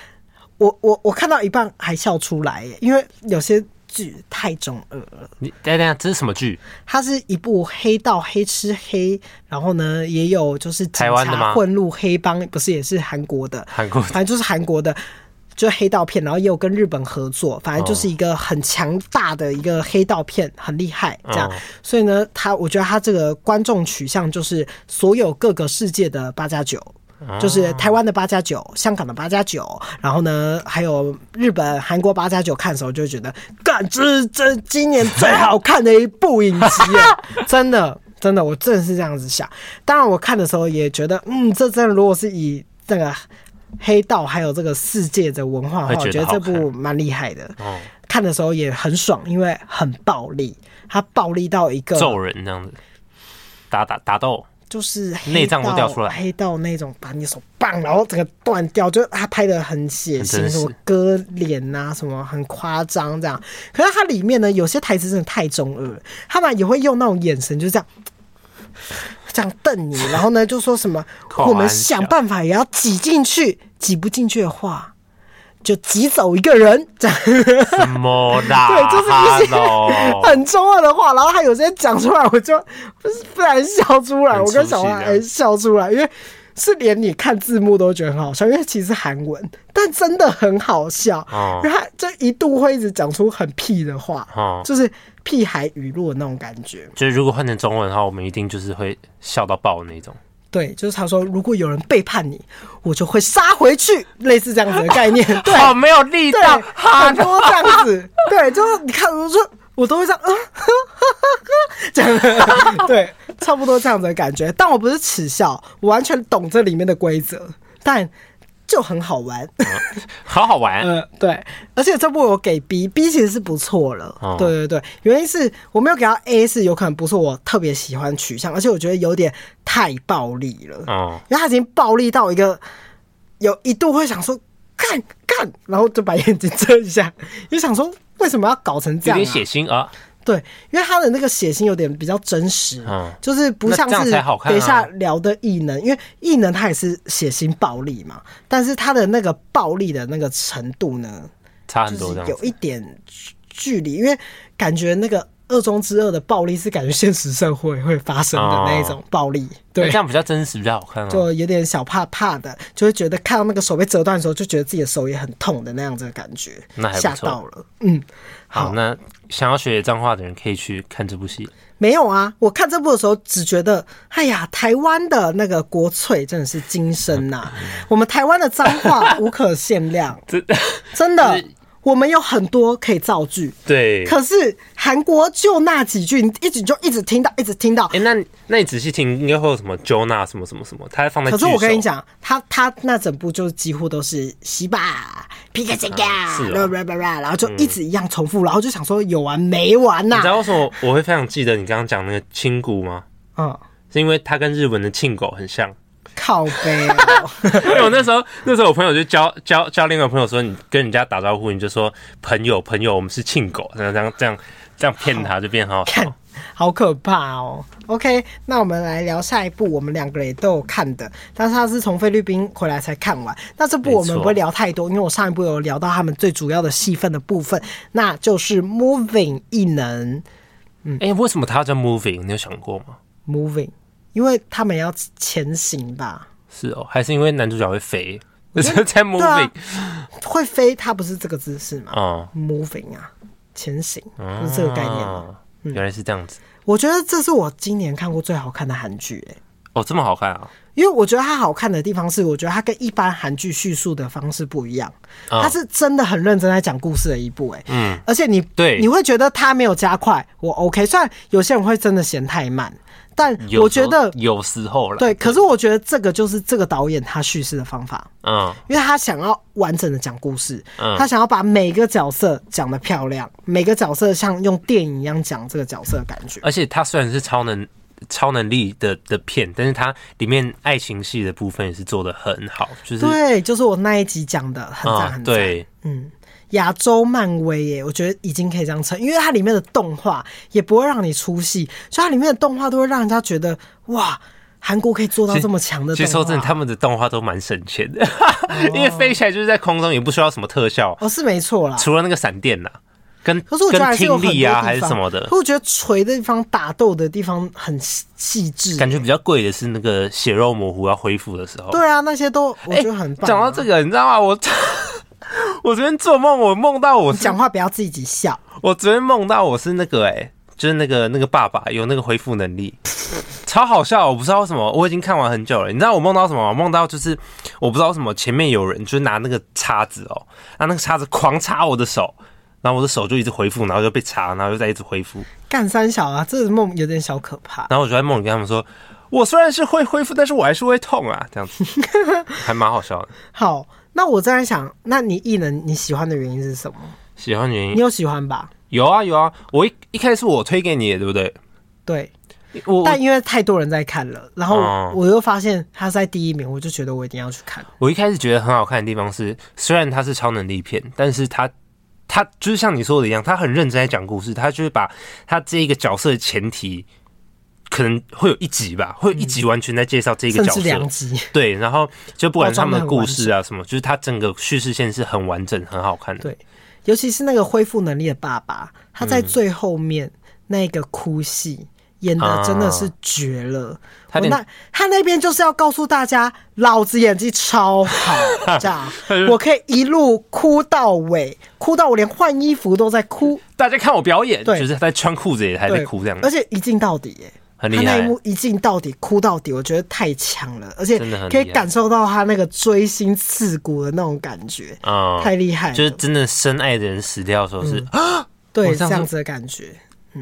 [SPEAKER 1] 我我我看到一半还笑出来耶，因为有些。剧太中二了。
[SPEAKER 2] 你等等，这是什么剧？
[SPEAKER 1] 它是一部黑道黑吃黑，然后呢，也有就是警察混入黑帮，不是也是韩国的？
[SPEAKER 2] 韩国，
[SPEAKER 1] 反正就是韩国的，就是黑道片，然后也有跟日本合作，反正就是一个很强大的一个黑道片，很厉害这样。所以呢，他我觉得他这个观众取向就是所有各个世界的八加九。就是台湾的八加九，香港的八加九，然后呢，还有日本、韩国八加九，看的时候就会觉得，干，这是这今年最好看的一部影集，*laughs* 真的，真的，我真的是这样子想。当然，我看的时候也觉得，嗯，这真的如果是以这个黑道还有这个世界的文化的话，我觉得这部蛮厉害的。哦看的时候也很爽，因为很暴力，它暴力到一个
[SPEAKER 2] 揍人这样子，打打打斗。
[SPEAKER 1] 就是内脏都掉出来，黑到那种把你手棒，然后整个断掉，就他拍的很血腥，什么割脸呐，什么很夸张这样。可是它里面呢，有些台词真的太中二，他们也会用那种眼神，就这样这样瞪你，然后呢就说什么 *laughs* 我们想办法也要挤进去，挤不进去的话。就挤走一个人，这样
[SPEAKER 2] 什么啦？*laughs*
[SPEAKER 1] 对，就是一些很中二的话，然后他有些讲出来，我就不是不然笑出来，我跟小花还笑出来，因为是连你看字幕都觉得很好笑，因为其实韩文，但真的很好笑。哦，因为他就一度会一直讲出很屁的话，哦，就是屁孩语录的那种感觉。
[SPEAKER 2] 就是如果换成中文的话，我们一定就是会笑到爆的那种。
[SPEAKER 1] 对，就是他说，如果有人背叛你，我就会杀回去，类似这样子的概念。*laughs* 对，
[SPEAKER 2] 好没有力道，
[SPEAKER 1] 很多这样子。*laughs* 对，就是你看，我说我都会这样，嗯，*laughs* 这样，对，差不多这样子的感觉。但我不是耻笑，我完全懂这里面的规则，但。就很好玩，嗯，
[SPEAKER 2] 好好玩。
[SPEAKER 1] 嗯，*laughs* 对，而且这部我给 B，B 其实是不错了。哦。对对对，原因是我没有给他 A，是有可能不是我特别喜欢取向，而且我觉得有点太暴力了。哦，因为他已经暴力到一个有一度会想说干干，然后就把眼睛遮一下，就想说为什么要搞成这样，啊？有
[SPEAKER 2] 点血腥啊。
[SPEAKER 1] 对，因为他的那个血腥有点比较真实，嗯，就是不像是等一下聊的异能，因为异能他也是血腥暴力嘛，但是他的那个暴力的那个程度呢，
[SPEAKER 2] 差很多，
[SPEAKER 1] 有一点距离，因为感觉那个。恶中之二的暴力是感觉现实社会会发生的那一种暴力，哦、对，
[SPEAKER 2] 这样比较真实，比较好看，
[SPEAKER 1] 就有点小怕怕的，就会觉得看到那个手被折断的时候，就觉得自己的手也很痛的那样子的感觉，
[SPEAKER 2] 那还
[SPEAKER 1] 吓到了。嗯，好，
[SPEAKER 2] 好，那想要学脏话的人可以去看这部戏。
[SPEAKER 1] 没有啊，我看这部的时候只觉得，哎呀，台湾的那个国粹真的是精深呐、啊，*laughs* 我们台湾的脏话无可限量，*laughs* 真的。我们有很多可以造句，
[SPEAKER 2] 对。
[SPEAKER 1] 可是韩国就那几句，你一直就一直听到，一直听到。
[SPEAKER 2] 哎、欸，那那你仔细听，应该会有什么 Jonah 什么什么什么，他放在。
[SPEAKER 1] 可是我跟你讲，他他那整部就几乎都是西吧皮卡丘嘎，然后就一直一样重复，然后就想说有完没完呐、啊？
[SPEAKER 2] 你知道为什么我会非常记得你刚刚讲那个亲骨吗？嗯，是因为它跟日文的庆狗很像。
[SPEAKER 1] 靠北哦。
[SPEAKER 2] 因为我那时候那时候我朋友就教教教另外朋友说，你跟人家打招呼，你就说朋友朋友，我们是亲狗，这样这样这样这样骗他就变好好。
[SPEAKER 1] 看好可怕哦！OK，那我们来聊下一部，我们两个人也都有看的，但是他是从菲律宾回来才看完。那这部我们不会聊太多，因为我上一部有聊到他们最主要的戏份的部分，那就是《Moving》异能。
[SPEAKER 2] 嗯，哎、欸，为什么他要叫 Moving？你有想过吗
[SPEAKER 1] ？Moving，因为他们要前行吧？
[SPEAKER 2] 是哦，还是因为男主角会飞？就是在 Moving，、
[SPEAKER 1] 啊、会飞，他不是这个姿势吗？
[SPEAKER 2] 哦
[SPEAKER 1] ，Moving 啊，前行，是这个概念吗？
[SPEAKER 2] 原来是这样子，
[SPEAKER 1] 我觉得这是我今年看过最好看的韩剧哎。
[SPEAKER 2] 哦，这么好看啊！
[SPEAKER 1] 因为我觉得它好看的地方是，我觉得它跟一般韩剧叙述的方式不一样，它是真的很认真在讲故事的一部哎。嗯，而且你对你会觉得它没有加快，我 OK。虽然有些人会真的嫌太慢。但我觉得
[SPEAKER 2] 有时候了，
[SPEAKER 1] 对，可是我觉得这个就是这个导演他叙事的方法，嗯，因为他想要完整的讲故事，嗯，他想要把每个角色讲的漂亮，每个角色像用电影一样讲这个角色的感觉。
[SPEAKER 2] 而且他虽然是超能超能力的的片，但是他里面爱情戏的部分也是做的很好，就是
[SPEAKER 1] 对，就是我那一集讲的很赞很赞，对，嗯。亚洲漫威耶，我觉得已经可以这样称，因为它里面的动画也不会让你出戏，所以它里面的动画都会让人家觉得哇，韩国可以做到这么强的。
[SPEAKER 2] 其实说真的，他们的动画都蛮省钱的，哦、*laughs* 因为飞起来就是在空中，也不需要什么特效。
[SPEAKER 1] 哦，是没错啦，
[SPEAKER 2] 除了那个闪电呐，跟可是我觉得还是有听力啊，还是什么的。
[SPEAKER 1] 可是我觉得锤的地方、打斗的地方很细致。
[SPEAKER 2] 感觉比较贵的是那个血肉模糊要恢复的时候。
[SPEAKER 1] 对啊，那些都我觉得很棒、啊。
[SPEAKER 2] 讲、欸、到这个，你知道吗？我。*laughs* *laughs* 我昨天做梦，我梦到我
[SPEAKER 1] 讲话不要自己笑。
[SPEAKER 2] 我昨天梦到我是那个哎、欸，就是那个那个爸爸有那个恢复能力，*laughs* 超好笑。我不知道为什么，我已经看完很久了。你知道我梦到什么吗？梦到就是我不知道什么前面有人就是拿那个叉子哦、喔，拿那个叉子狂插我的手，然后我的手就一直恢复，然后就被插，然后又再一直恢复。
[SPEAKER 1] 干三小啊，这个梦有点小可怕。
[SPEAKER 2] 然后我就在梦里跟他们说，我虽然是会恢复，但是我还是会痛啊，这样子 *laughs* 还蛮好笑的。
[SPEAKER 1] 好。那我在想，那你艺能你喜欢的原因是什么？
[SPEAKER 2] 喜欢原因，
[SPEAKER 1] 你有喜欢吧？
[SPEAKER 2] 有啊有啊，我一一开始我推给你的，对不对？
[SPEAKER 1] 对，我但因为太多人在看了，然后我又发现他在第一名，我就觉得我一定要去看。
[SPEAKER 2] 我一开始觉得很好看的地方是，虽然它是超能力片，但是他他就是像你说的一样，他很认真在讲故事，他就是把他这一个角色的前提。可能会有一集吧，会有一集完全在介绍这个角色，
[SPEAKER 1] 两集。
[SPEAKER 2] 对，然后就不管他们的故事啊什么，就是他整个叙事线是很完整、很好看的。
[SPEAKER 1] 对，尤其是那个恢复能力的爸爸，他在最后面那个哭戏演的真的是绝了。啊、他那他那边就是要告诉大家，老子演技超好，这样 *laughs* 我可以一路哭到尾，哭到我连换衣服都在哭。
[SPEAKER 2] 大家看我表演，就是在穿裤子也还在哭这样，
[SPEAKER 1] 而且一镜到底耶。他那一幕一镜到底，哭到底，我觉得太强了，而且可以感受到他那个锥心刺骨的那种感觉，啊，太厉害了。
[SPEAKER 2] 就是真的深爱的人死掉的时候是啊，
[SPEAKER 1] 嗯，对，这样子的感觉。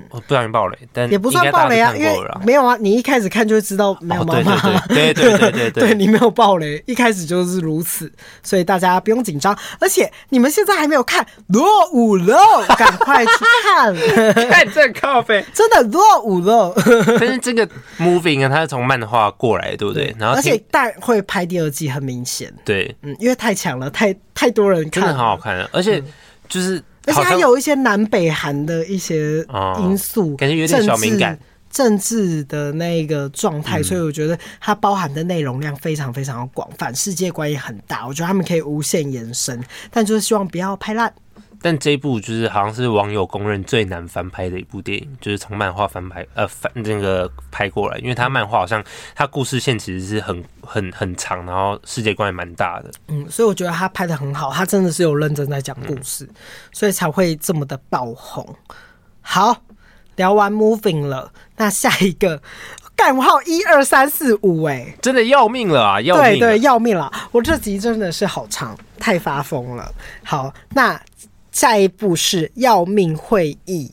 [SPEAKER 2] 我不小心爆雷，但
[SPEAKER 1] 也不算爆雷啊，因为没有啊，你一开始看就会知道没有妈妈，
[SPEAKER 2] 对对对对对，对，
[SPEAKER 1] 对你没有爆雷，一开始就是如此，所以大家不用紧张。而且你们现在还没有看《落伍了》，*laughs* 赶快去看，*laughs*
[SPEAKER 2] 看这咖啡，
[SPEAKER 1] 真的落伍了。*laughs*
[SPEAKER 2] 但是这个 Moving 啊，它是从漫画过来，对不对？然后
[SPEAKER 1] 而且但会拍第二季，很明显，
[SPEAKER 2] 对，
[SPEAKER 1] 嗯，因为太强了，太太多人看，
[SPEAKER 2] 真的很好看，而且就是。
[SPEAKER 1] 而且还有一些南北韩的一些因素，
[SPEAKER 2] 哦、感觉有点小敏感，
[SPEAKER 1] 政治的那个状态，所以我觉得它包含的内容量非常非常的广泛，世界观也很大，我觉得他们可以无限延伸，但就是希望不要拍烂。
[SPEAKER 2] 但这一部就是好像是网友公认最难翻拍的一部电影，就是从漫画翻拍呃翻那个拍过来，因为它漫画好像它故事线其实是很很很长，然后世界观也蛮大的。
[SPEAKER 1] 嗯，所以我觉得他拍的很好，他真的是有认真在讲故事，嗯，所以才会这么的爆红。好，聊完 Moving 了，那下一个干号一二三四五，哎，真的
[SPEAKER 2] 要命了啊！要命了，
[SPEAKER 1] 对对，要命了！我这集真的是好长，太发疯了。好，那。下一步是要命会议，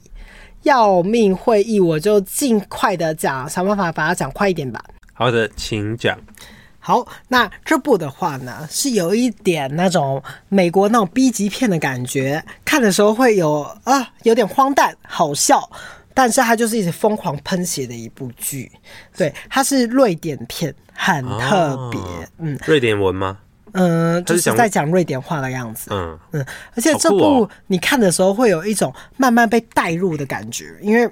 [SPEAKER 1] 要命会议，我就尽快的讲，想办法把它讲快一点吧。
[SPEAKER 2] 好的，请讲。
[SPEAKER 1] 好，那这部的话呢，是有一点那种美国那种 B 级片的感觉，看的时候会有啊，有点荒诞，好笑。但是它就是一直疯狂喷血的一部剧。对，它是瑞典片，很特别。哦、嗯，
[SPEAKER 2] 瑞典文吗？
[SPEAKER 1] 嗯、呃，就是在讲瑞典话的样子。嗯嗯，而且这部你看的时候会有一种慢慢被带入的感觉，因为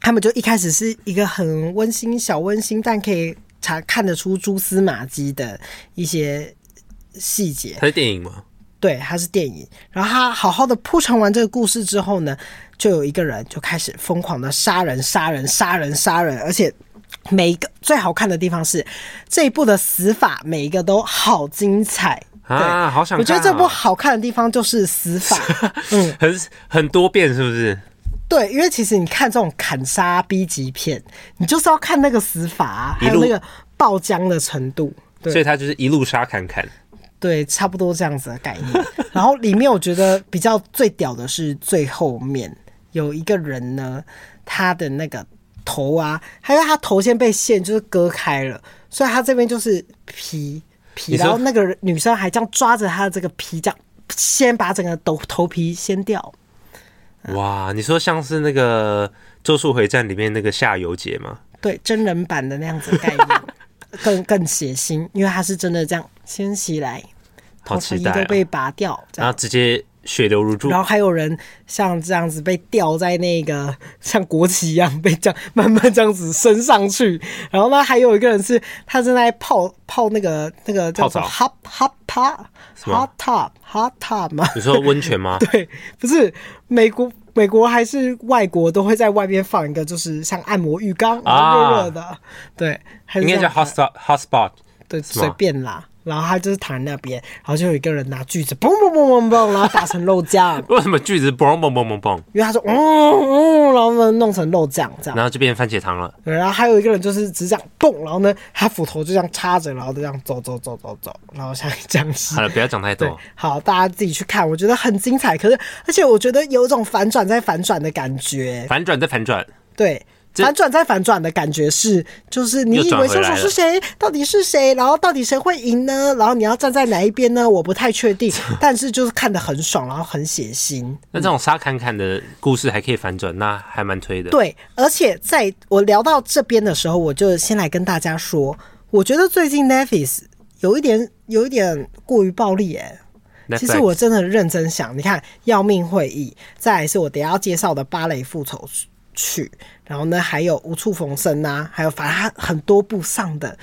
[SPEAKER 1] 他们就一开始是一个很温馨、小温馨，但可以查看得出蛛丝马迹的一些细节。
[SPEAKER 2] 它是电影吗？
[SPEAKER 1] 对，它是电影。然后他好好的铺陈完这个故事之后呢，就有一个人就开始疯狂的杀人、杀人、杀人、杀人，而且每一个最好看的地方是这一部的死法，每一个都好精彩
[SPEAKER 2] 啊！好想看，
[SPEAKER 1] 我觉得这部好看的地方就是死法，*laughs*
[SPEAKER 2] 嗯，很很多变，是不是？
[SPEAKER 1] 对，因为其实你看这种砍杀 B 级片，你就是要看那个死法啊，还有那个爆浆的程度，对，
[SPEAKER 2] 所以他就是一路杀砍砍。
[SPEAKER 1] 对，差不多这样子的概念。*laughs* 然后里面我觉得比较最屌的是最后面有一个人呢，他的那个头啊，还有他头先被线就是割开了，所以他这边就是皮皮，然后那个女生还这样抓着他的这个皮，这样先把整个头头皮掀掉。
[SPEAKER 2] 哇，你说像是那个《咒术回战》里面那个夏油杰吗？
[SPEAKER 1] 对，真人版的那样子概念。更更血腥，因为他是真的这样掀起来，*laughs* 头皮都被拔掉，哦，
[SPEAKER 2] 然后直接血流如注。
[SPEAKER 1] 然后还有人像这样子被吊在那个 *laughs* 像国旗一样被这样慢慢这样子升上去。然后呢，还有一个人是他正在泡泡那个那个叫做 hot hot pot hot tub hot tub 吗？
[SPEAKER 2] 你说温泉吗？*laughs*
[SPEAKER 1] 对，不是美国。美国还是外国都会在外边放一个，就是像按摩浴缸，热热的，啊、对，
[SPEAKER 2] 应该叫 hot spot hot spot，
[SPEAKER 1] 对，随便啦。然后他就是躺在那边，然后就有一个人拿锯子，嘣嘣嘣嘣嘣，然后打成肉酱。*laughs*
[SPEAKER 2] 为什么锯子嘣嘣嘣嘣嘣？
[SPEAKER 1] 因为他说，嗯嗯，然后呢弄成肉酱这样，
[SPEAKER 2] 然后就变成番茄汤了。
[SPEAKER 1] 对，然后还有一个人就是只这样嘣，然后呢他斧头就这样插着，然后就这样走走走走走，然后像僵尸。
[SPEAKER 2] 好了，不要讲太多。
[SPEAKER 1] 好，大家自己去看，我觉得很精彩。可是，而且我觉得有一种反转再反转的感觉，
[SPEAKER 2] 反转再反转，
[SPEAKER 1] 对。反转再反转的感觉是，就是你以为凶手是谁，到底是谁，然后到底谁会赢呢？然后你要站在哪一边呢？我不太确定，*laughs* 但是就是看得很爽，然后很血腥。
[SPEAKER 2] 那这种沙侃侃的故事还可以反转，那还蛮推的。
[SPEAKER 1] 对，而且在我聊到这边的时候，我就先来跟大家说，我觉得最近 Netflix 有一点有一点过于暴力哎、欸。其实我真的认真想，你看《要命会议》，再来是我等下要介绍的《芭蕾复仇曲》。然后呢，还有无处逢生啊，还有反正他很多部上的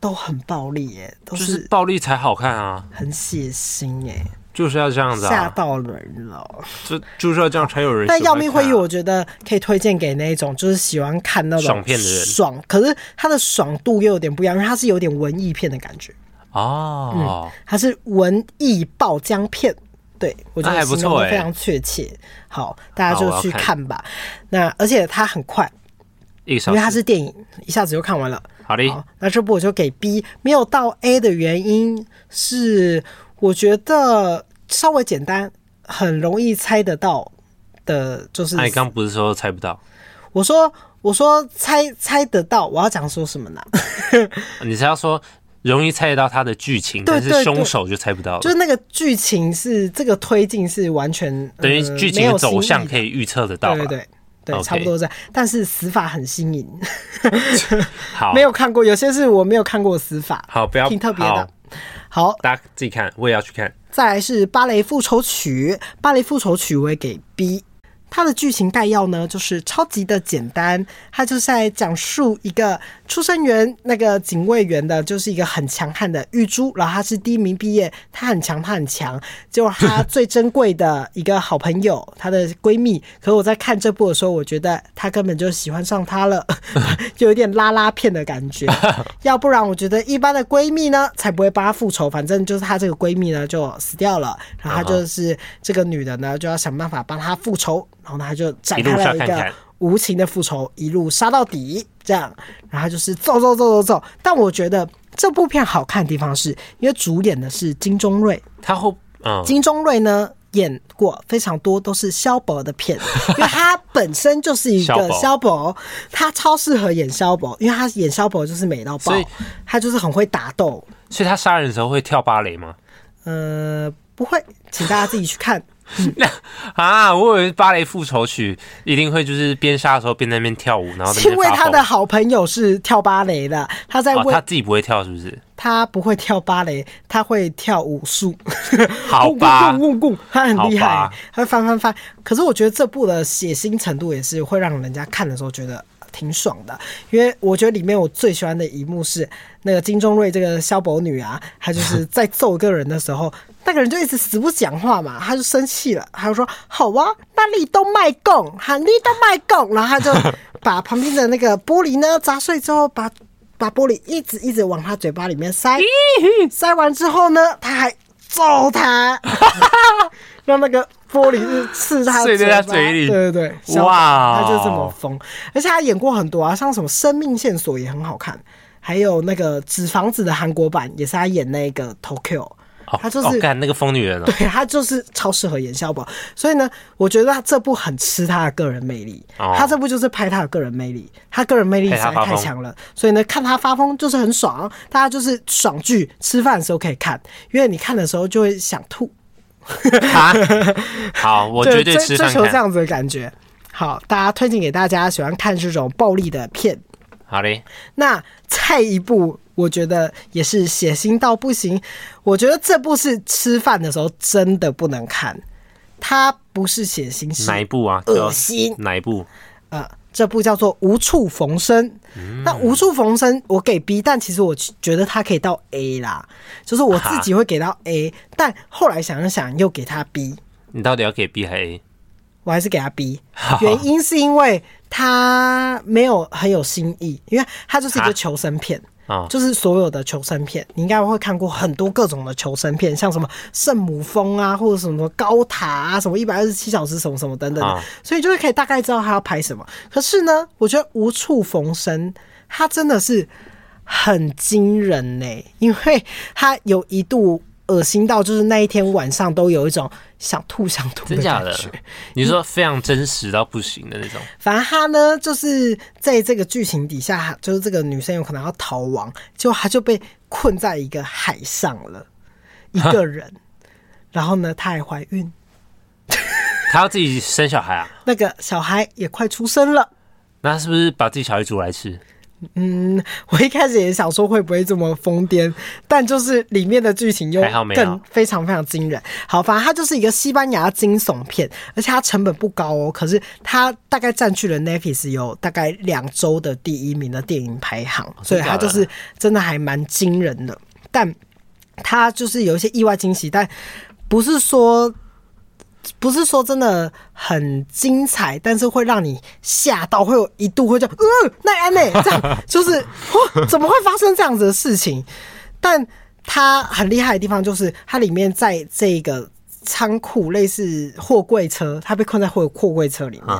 [SPEAKER 1] 都很暴力耶，都是，
[SPEAKER 2] 暴力才好看啊，
[SPEAKER 1] 很血腥耶，
[SPEAKER 2] 就是要这样子，吓
[SPEAKER 1] 到人了，
[SPEAKER 2] 就就是要这样才有人。*laughs*
[SPEAKER 1] 但要命会议，我觉得可以推荐给那种就是喜欢看那种
[SPEAKER 2] 爽片的人，
[SPEAKER 1] 爽，可是它的爽度又有点不一样，因为它是有点文艺片的感觉
[SPEAKER 2] 哦，
[SPEAKER 1] 嗯，它是文艺爆浆片。对，我觉得形容的非常确切。好，大家就去看吧。那而且它很快，因为它是电影，一下子就看完了。
[SPEAKER 2] 好的，
[SPEAKER 1] 那这部我就给 B，没有到 A 的原因是，我觉得稍微简单，很容易猜得到的，就是。
[SPEAKER 2] 那你刚不是说猜不到？
[SPEAKER 1] 我说，我说猜猜得到，我要讲说什么呢？*laughs*
[SPEAKER 2] 你是要说？容易猜得到他的剧情，但是凶手就猜不到了。
[SPEAKER 1] 就是那个剧情是这个推进是完全
[SPEAKER 2] 等于剧情的走向可以预测得到。
[SPEAKER 1] 对对对，对，差不多这样。但是死法很新颖，*laughs* *laughs*
[SPEAKER 2] 好，
[SPEAKER 1] 没有看过，有些是我没有看过死法。
[SPEAKER 2] 好，不要
[SPEAKER 1] 挺特别的。好，
[SPEAKER 2] 大家自己看，我也要去看。
[SPEAKER 1] 再来是芭蕾复仇曲，芭蕾复仇曲我也给 B。它的剧情概要呢，就是超级的简单。它就是在讲述一个出生员那个警卫员的，就是一个很强悍的玉珠，然后他是第一名毕业，他很强，他很强。结果他最珍贵的一个好朋友，她的闺蜜。可是我在看这部的时候，我觉得她根本就喜欢上她了，就 *laughs* 有点拉拉片的感觉。要不然，我觉得一般的闺蜜呢，才不会帮她复仇。反正就是她这个闺蜜呢，就死掉了，然后她就是这个女的呢，就要想办法帮她复仇。然后呢，他就展开了一个无情的复仇，一路杀到底，这样。然后就是走走走走走。但我觉得这部片好看的地方是，因为主演的是金钟瑞，
[SPEAKER 2] 他后，
[SPEAKER 1] 嗯，金钟瑞呢演过非常多都是萧伯的片，*laughs* 因为他本身就是一个萧伯，他超适合演萧伯，因为他演萧伯就是美到爆，他就是很会打斗。
[SPEAKER 2] 所以他杀人的时候会跳芭蕾吗？
[SPEAKER 1] 呃，不会，请大家自己去看。
[SPEAKER 2] 那 *laughs* 啊，我以为芭蕾复仇曲一定会就是边杀的时候边在那边跳舞，然后
[SPEAKER 1] 因为他的好朋友是跳芭蕾的，他在问、
[SPEAKER 2] 哦、他自己不会跳是不是？
[SPEAKER 1] 他不会跳芭蕾，他会跳武术。
[SPEAKER 2] 好吧，*laughs*
[SPEAKER 1] 他很厉害，他会翻翻翻。可是我觉得这部的血腥程度也是会让人家看的时候觉得挺爽的，因为我觉得里面我最喜欢的一幕是那个金钟瑞这个萧伯女啊，她就是在揍一个人的时候。那个人就一直死不讲话嘛，他就生气了，他就说：“好啊，那你都卖供，喊你都卖供。”然后他就 *laughs* 把旁边的那个玻璃呢砸碎之后，把把玻璃一直一直往他嘴巴里面塞，塞完之后呢，他还揍他，*laughs* 让那个玻璃是刺他
[SPEAKER 2] 碎在他嘴里，
[SPEAKER 1] 对对对，哇，他就这么疯，而且他演过很多啊，像什么《生命线索》也很好看，还有那个《纸房子》的韩国版也是他演那个 Tokyo。他就是
[SPEAKER 2] 干、哦、那个疯女人了，
[SPEAKER 1] 对，他就是超适合演小宝，所以呢，我觉得他这部很吃他的个人魅力，哦、他这部就是拍他的个人魅力，他个人魅力实在太强了，所以呢，看他发疯就是很爽，大家就是爽剧，吃饭的时候可以看，因为你看的时候就会想吐。
[SPEAKER 2] 啊、*laughs* 好，我绝对追
[SPEAKER 1] 追求这样子的感觉。好，大家推荐给大家喜欢看这种暴力的片。
[SPEAKER 2] 好嘞，
[SPEAKER 1] 那再一部。我觉得也是血腥到不行。我觉得这部是吃饭的时候真的不能看，它不是血腥，是哪一部啊？恶心
[SPEAKER 2] 哪一部？
[SPEAKER 1] 呃，这部叫做《无处逢生》。嗯、那《无处逢生》我给 B，但其实我觉得它可以到 A 啦，就是我自己会给到 A，哈但后来想一想又给他 B。
[SPEAKER 2] 你到底要给 B 还是 A？
[SPEAKER 1] 我还是给他逼原因是因为他没有很有新意，因为他就是一个求生片。就是所有的求生片，你应该会看过很多各种的求生片，像什么圣母峰啊，或者什么高塔啊，什么一百二十七小时什么什么等等的，所以就会可以大概知道他要拍什么。可是呢，我觉得无处逢生，他真的是很惊人呢、欸，因为他有一度。恶心到就是那一天晚上都有一种想吐想吐的感觉。真假的？
[SPEAKER 2] 你说非常真实到不行的那种。
[SPEAKER 1] 反正他呢，就是在这个剧情底下，就是这个女生有可能要逃亡，结果她就被困在一个海上了，一个人。然后呢，她还怀孕。
[SPEAKER 2] 她要自己生小孩啊？*laughs*
[SPEAKER 1] 那个小孩也快出生了。
[SPEAKER 2] 那是不是把自己小孩煮来吃？
[SPEAKER 1] 嗯，我一开始也想说会不会这么疯癫，但就是里面的剧情又更非常非常惊人。好，反正它就是一个西班牙惊悚片，而且它成本不高哦。可是它大概占据了 Netflix 有大概两周的第一名的电影排行，所以它就是真的还蛮惊人的。但它就是有一些意外惊喜，但不是说。不是说真的很精彩，但是会让你吓到，会有一度会叫嗯奈安呢，这样 *laughs* 就是哇，怎么会发生这样子的事情？但它很厉害的地方就是，它里面在这个仓库类似货柜车，它被困在货货柜车里面，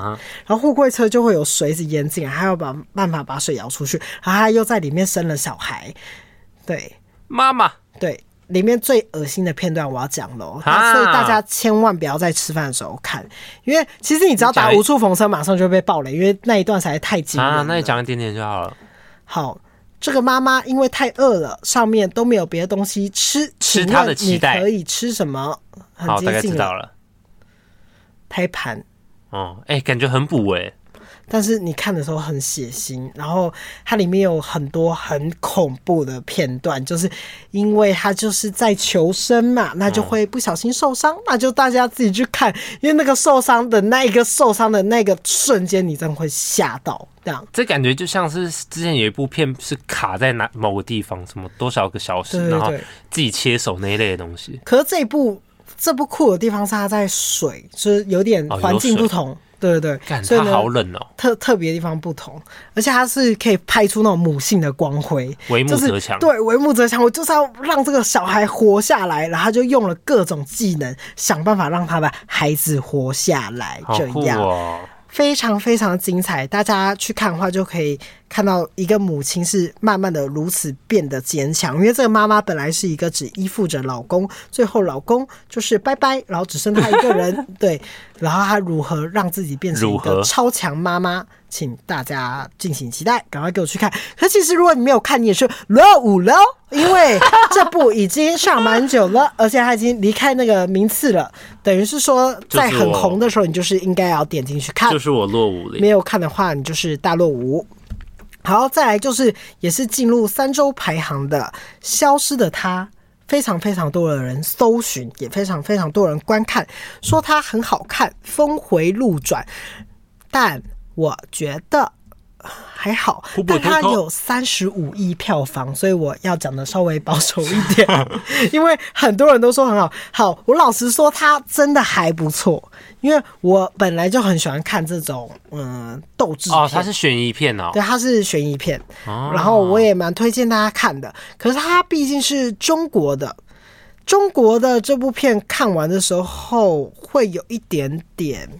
[SPEAKER 1] 然后货柜车就会有水是淹进来，还要把办法把水舀出去，然后他又在里面生了小孩，对，
[SPEAKER 2] 妈妈，
[SPEAKER 1] 对。里面最恶心的片段我要讲喽，哈所以大家千万不要在吃饭的时候看，因为其实你只要打无处逢生，马上就会被爆雷，因为那一段实在太惊人了。啊，
[SPEAKER 2] 那你讲一点点就好了。
[SPEAKER 1] 好，这个妈妈因为太饿了，上面都没有别的东西吃，
[SPEAKER 2] 吃她的期
[SPEAKER 1] 可以吃什么？很接近了。好，大概知道了。胎盘。
[SPEAKER 2] 哦，哎、欸，感觉很补哎。
[SPEAKER 1] 但是你看的时候很血腥，然后它里面有很多很恐怖的片段，就是因为他就是在求生嘛，那就会不小心受伤，那就大家自己去看，因为那个受伤的那一个受伤的那个瞬间，你真的会吓到。这样，
[SPEAKER 2] 这感觉就像是之前有一部片是卡在哪某个地方，什么多少个小时，然后自己切手那一类的东西。
[SPEAKER 1] 可是这一部这部酷的地方是它在水，就是有点环境不同。哦对对对，所以
[SPEAKER 2] 好冷哦，
[SPEAKER 1] 特特别的地方不同，而且它是可以拍出那种母性的光辉，
[SPEAKER 2] 为母则强。
[SPEAKER 1] 对，为母则强，我就是要让这个小孩活下来，然后他就用了各种技能，想办法让他的孩子活下来，这样，哦、非常非常精彩。大家去看的话，就可以看到一个母亲是慢慢的如此变得坚强，因为这个妈妈本来是一个只依附着老公，最后老公就是拜拜，然后只剩她一个人，对，然后她如何让自己变成一个超强妈妈，请大家敬请期待，赶快给我去看。可其实如果你没有看，你也是落伍了，因为这部已经上蛮久了，而且他已经离开那个名次了，等于是说在很红的时候，你就是应该要点进去看，
[SPEAKER 2] 就是我落伍了，
[SPEAKER 1] 没有看的话，你就是大落伍。好，再来就是也是进入三周排行的《消失的她》，非常非常多的人搜寻，也非常非常多人观看，说它很好看，峰回路转。但我觉得。还好，但它有三十五亿票房，所以我要讲的稍微保守一点，*laughs* 因为很多人都说很好。好，我老实说，它真的还不错，因为我本来就很喜欢看这种嗯斗智片。
[SPEAKER 2] 哦，它是悬疑片哦，
[SPEAKER 1] 对，它是悬疑片，然后我也蛮推荐大家看的。可是它毕竟是中国的，中国的这部片看完的时候会有一点点。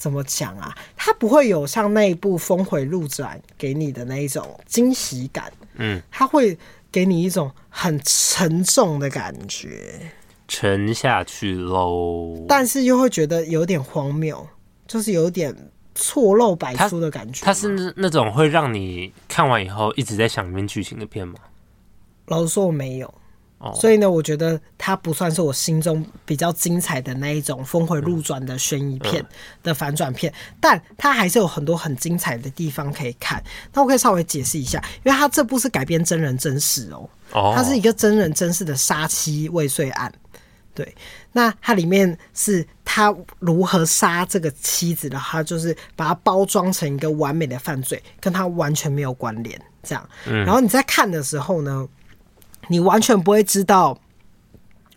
[SPEAKER 1] 怎么讲啊？它不会有像那一部峰回路转给你的那一种惊喜感，嗯，它会给你一种很沉重的感觉，
[SPEAKER 2] 沉下去喽。
[SPEAKER 1] 但是又会觉得有点荒谬，就是有点错漏百出的感觉。
[SPEAKER 2] 它是那种会让你看完以后一直在想里面剧情的片吗？
[SPEAKER 1] 老实说，我没有。所以呢，我觉得它不算是我心中比较精彩的那一种峰回路转的悬疑片的反转片，但它还是有很多很精彩的地方可以看。那我可以稍微解释一下，因为它这部是改编真人真事哦，它是一个真人真事的杀妻未遂案。对，那它里面是他如何杀这个妻子的，他就是把它包装成一个完美的犯罪，跟他完全没有关联，这样。然后你在看的时候呢，你完全不会知道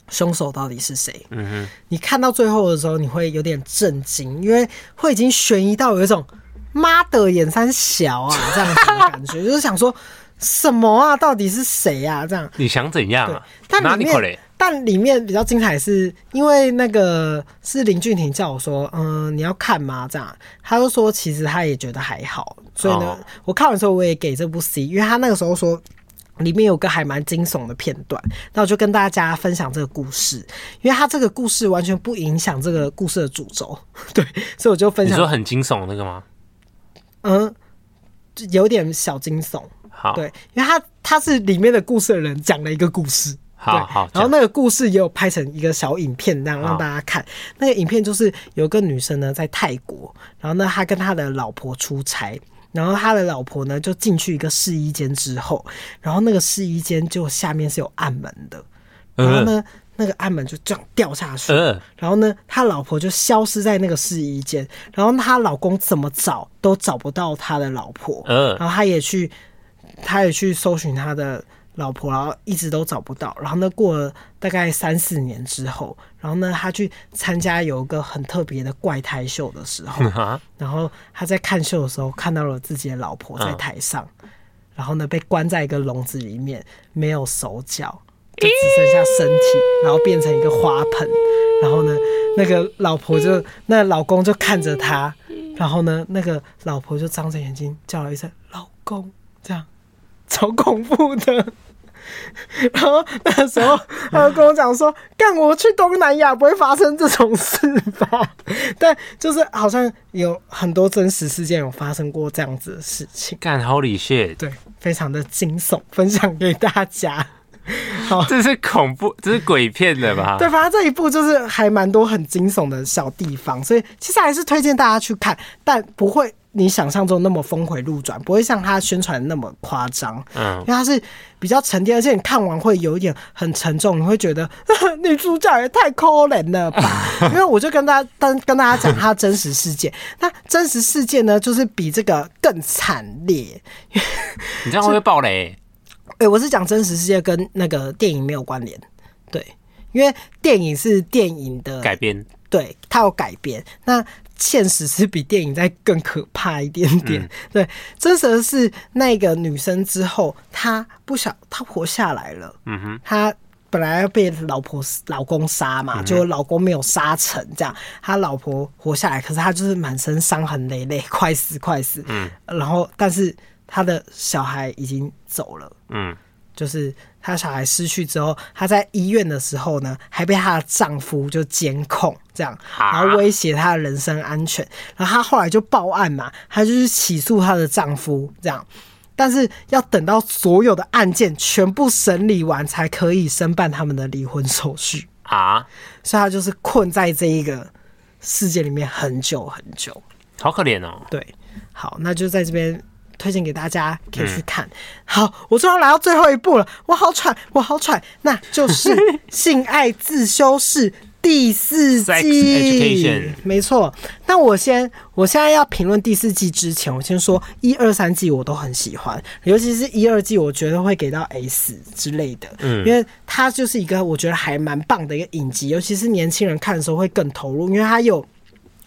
[SPEAKER 1] 凶手到底是谁。嗯哼，你看到最后的时候，你会有点震惊，因为会已经悬疑到有一种妈的眼三小啊 *laughs* 这样子的感觉，就是想说什么啊，到底是谁啊？这样
[SPEAKER 2] 你想怎样啊？
[SPEAKER 1] 但里面，但里面比较精彩，是因为那个是林俊廷叫我说，嗯，你要看吗？这样，他就说其实他也觉得还好，所以呢，哦、我看完之后我也给这部 C，因为他那个时候说。里面有个还蛮惊悚的片段，那我就跟大家分享这个故事，因为它这个故事完全不影响这个故事的主轴，*laughs* 对，所以我就分享。
[SPEAKER 2] 你说很惊悚那个吗？
[SPEAKER 1] 嗯，有点小惊悚。
[SPEAKER 2] 好，
[SPEAKER 1] 对，因为他他是里面的故事的人讲了一个故事，
[SPEAKER 2] 好好，
[SPEAKER 1] 然后那个故事也有拍成一个小影片，这样让大家看。那个影片就是有个女生呢在泰国，然后呢她跟她的老婆出差。然后他的老婆呢，就进去一个试衣间之后，然后那个试衣间就下面是有暗门的，然后呢，那个暗门就这样掉下去，然后呢，他老婆就消失在那个试衣间，然后他老公怎么找都找不到他的老婆，然后他也去，他也去搜寻他的。老婆，然后一直都找不到。然后呢，过了大概三四年之后，然后呢，他去参加有一个很特别的怪胎秀的时候，*laughs* 然后他在看秀的时候看到了自己的老婆在台上，然后呢，被关在一个笼子里面，没有手脚，就只剩下身体，然后变成一个花盆。然后呢，那个老婆就，那老公就看着他，然后呢，那个老婆就张着眼睛叫了一声“老公”，这样。超恐怖的，*laughs* 然后那时候他就跟我讲说：“干，我去东南亚不会发生这种事吧？” *laughs* 但就是好像有很多真实事件有发生过这样子的事情。
[SPEAKER 2] 干，Holy shit！
[SPEAKER 1] 对，非常的惊悚，分享给大家。*laughs* 好，
[SPEAKER 2] 这是恐怖，这是鬼片的吧？
[SPEAKER 1] 对，反正这一部就是还蛮多很惊悚的小地方，所以其实还是推荐大家去看，但不会。你想象中那么峰回路转，不会像他宣传的那么夸张。嗯，因为他是比较沉淀，而且你看完会有一点很沉重，你会觉得 *laughs* 女主角也太可怜了吧？*laughs* 因为我就跟大家跟跟大家讲他真实事件，那真实事件呢，就是比这个更惨烈。
[SPEAKER 2] 你这样会不会爆雷？
[SPEAKER 1] 哎、欸，我是讲真实世界跟那个电影没有关联，对，因为电影是电影的
[SPEAKER 2] 改编，
[SPEAKER 1] 对，它有改编。那现实是比电影再更可怕一点点，嗯、*laughs* 对，真实的是那个女生之后，她不想她活下来了，嗯哼，她本来要被老婆老公杀嘛，嗯、就老公没有杀成，这样，她老婆活下来，可是她就是满身伤痕累累，*laughs* 快死快死，嗯，然后但是。他的小孩已经走了，
[SPEAKER 2] 嗯，
[SPEAKER 1] 就是他小孩失去之后，她在医院的时候呢，还被她的丈夫就监控，这样，然后威胁她的人身安全，然后她后来就报案嘛，她就是起诉她的丈夫，这样，但是要等到所有的案件全部审理完，才可以申办他们的离婚手续。
[SPEAKER 2] 啊，
[SPEAKER 1] 所以她就是困在这一个世界里面很久很久，
[SPEAKER 2] 好可怜哦，
[SPEAKER 1] 对，好，那就在这边。推荐给大家可以去看。嗯、好，我终于来到最后一步了，我好喘，我好喘。那就是 *laughs*《性爱自修室》第四季，没错。那我先，我现在要评论第四季之前，我先说一二三季我都很喜欢，尤其是一二季，我觉得会给到 S 之类的，嗯，因为它就是一个我觉得还蛮棒的一个影集，尤其是年轻人看的时候会更投入，因为它有。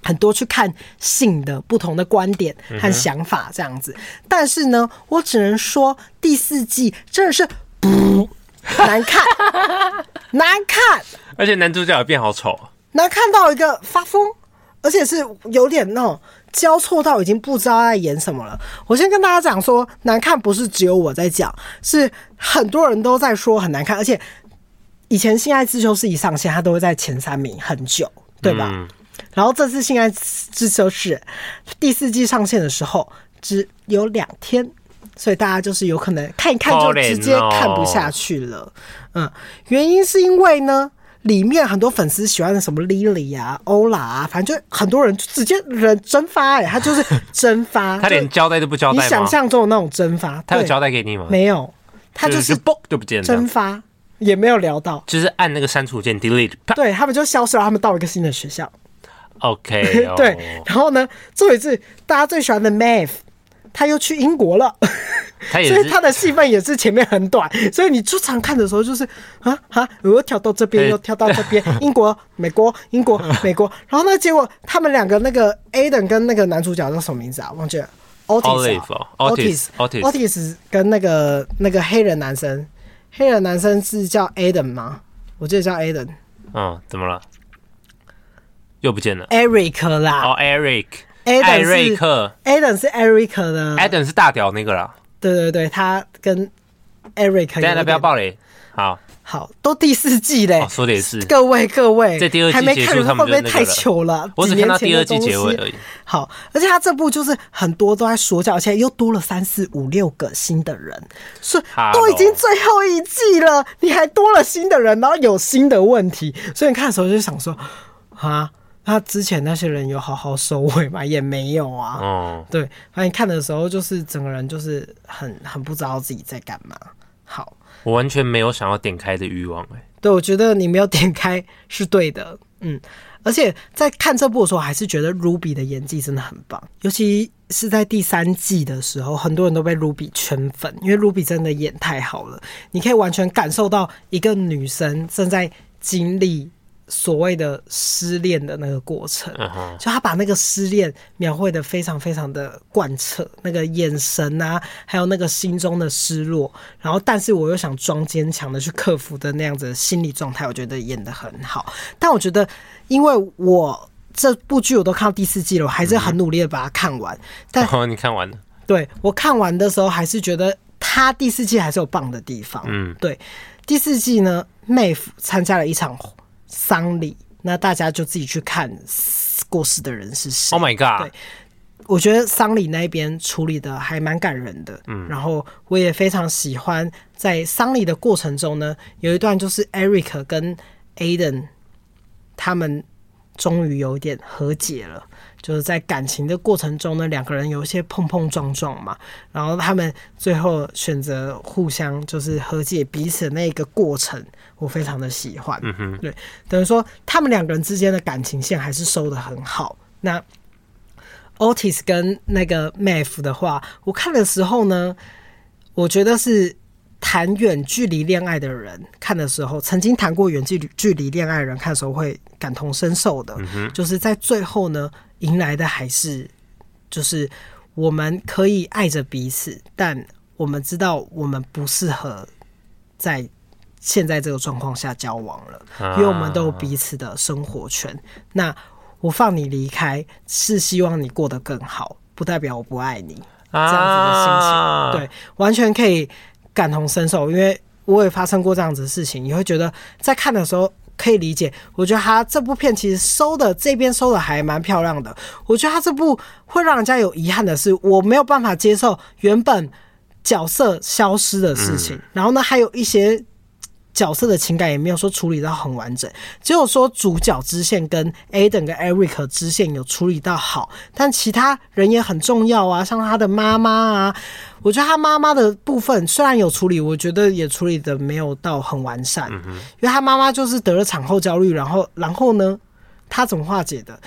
[SPEAKER 1] 很多去看性的不同的观点和想法这样子，但是呢，我只能说第四季真的是不难看，*laughs* 难看，
[SPEAKER 2] 而且男主角也变好丑，
[SPEAKER 1] 难看到一个发疯，而且是有点那种交错到已经不知道在演什么了。我先跟大家讲说，难看不是只有我在讲，是很多人都在说很难看，而且以前《性爱自修室》一上线，他都会在前三名很久，对吧？嗯然后这次《性爱之修室》第四季上线的时候只有两天，所以大家就是有可能看一看就直接看不下去了。嗯，原因是因为呢，里面很多粉丝喜欢的什么 Lily 啊、欧拉啊，反正就很多人就直接人蒸发哎、欸，他就是 *laughs* 蒸发，
[SPEAKER 2] 他连交代都不交代，
[SPEAKER 1] 你想象中的那种蒸发，
[SPEAKER 2] 他有交代给你吗？
[SPEAKER 1] 没有，他就是
[SPEAKER 2] 嘣就不见了，
[SPEAKER 1] 蒸发也没有聊到，
[SPEAKER 2] 就是按那个删除键 delete，
[SPEAKER 1] 对他们就消失了，他们到一个新的学校。
[SPEAKER 2] OK，*laughs* oh.
[SPEAKER 1] 对，然后呢，最后一次大家最喜欢的 Maeve，他又去英国了，*laughs* 所以他的戏份也是前面很短，所以你出场看的时候就是啊啊，我又跳到这边又跳到这边，*laughs* 英国、美国、英国、美国，然后呢，结果他们两个那个 Aiden 跟那个男主角叫什么名字啊？忘记了，Otis，Otis，Otis 跟那个那个黑人男生，黑人男生是叫 Aiden 吗？我记得叫 Aiden。
[SPEAKER 2] 嗯，怎么了？又不见了
[SPEAKER 1] ，Eric 啦，
[SPEAKER 2] 哦，Eric，艾瑞克
[SPEAKER 1] ，Adam 是 Eric 的
[SPEAKER 2] ，Adam 是大屌那个啦，
[SPEAKER 1] 对对对，他跟 Eric，
[SPEAKER 2] 大家不要暴雷，好，
[SPEAKER 1] 好，都第四季嘞，
[SPEAKER 2] 说的也是，
[SPEAKER 1] 各位各位，
[SPEAKER 2] 这第二季结束，他们会不会
[SPEAKER 1] 太糗了？
[SPEAKER 2] 我只看到第二季结尾而已。
[SPEAKER 1] 好，而且他这部就是很多都在说教，而且又多了三四五六个新的人，所以都已经最后一季了，你还多了新的人，然后有新的问题，所以你看的时候就想说，啊。他之前那些人有好好收尾吗？*laughs* 也没有啊。哦，对，反正看的时候就是整个人就是很很不知道自己在干嘛。好，
[SPEAKER 2] 我完全没有想要点开的欲望哎。
[SPEAKER 1] 对，我觉得你没有点开是对的。嗯，而且在看这部的时候，还是觉得 Ruby 的演技真的很棒，尤其是在第三季的时候，很多人都被 Ruby 圈粉，因为 Ruby 真的演太好了，你可以完全感受到一个女生正在经历。所谓的失恋的那个过程，就他把那个失恋描绘的非常非常的贯彻，那个眼神啊，还有那个心中的失落，然后但是我又想装坚强的去克服的那样子的心理状态，我觉得演的很好。但我觉得，因为我这部剧我都看到第四季了，我还是很努力的把它看完。但
[SPEAKER 2] 哦，你看完了？
[SPEAKER 1] 对，我看完的时候还是觉得他第四季还是有棒的地方。嗯，对，第四季呢，Maeve 参加了一场。丧礼，那大家就自己去看过世的人是谁。
[SPEAKER 2] Oh my god！
[SPEAKER 1] 对，我觉得丧礼那边处理的还蛮感人的。嗯，然后我也非常喜欢在丧礼的过程中呢，有一段就是 Eric 跟 Aiden 他们终于有点和解了。就是在感情的过程中呢，两个人有一些碰碰撞撞嘛，然后他们最后选择互相就是和解彼此的那个过程，我非常的喜欢。嗯哼，对，等于说他们两个人之间的感情线还是收的很好。那 Otis 跟那个 Maeve 的话，我看的时候呢，我觉得是谈远距离恋爱的人看的时候，曾经谈过远距离距离恋爱的人看的时候会感同身受的。嗯，就是在最后呢。迎来的还是就是我们可以爱着彼此，但我们知道我们不适合在现在这个状况下交往了，因为我们都有彼此的生活圈。那我放你离开，是希望你过得更好，不代表我不爱你。这样子的心情，啊、对，完全可以感同身受，因为我也发生过这样子的事情。你会觉得在看的时候可以理解。我觉得他这部片其实收的这边收的还蛮漂亮的。我觉得他这部会让人家有遗憾的是，我没有办法接受原本角色消失的事情。嗯、然后呢，还有一些。角色的情感也没有说处理到很完整，只有说主角支线跟 Aiden 跟 Eric 支线有处理到好，但其他人也很重要啊，像他的妈妈啊，我觉得他妈妈的部分虽然有处理，我觉得也处理的没有到很完善，因为他妈妈就是得了产后焦虑，然后然后呢，他怎么化解的？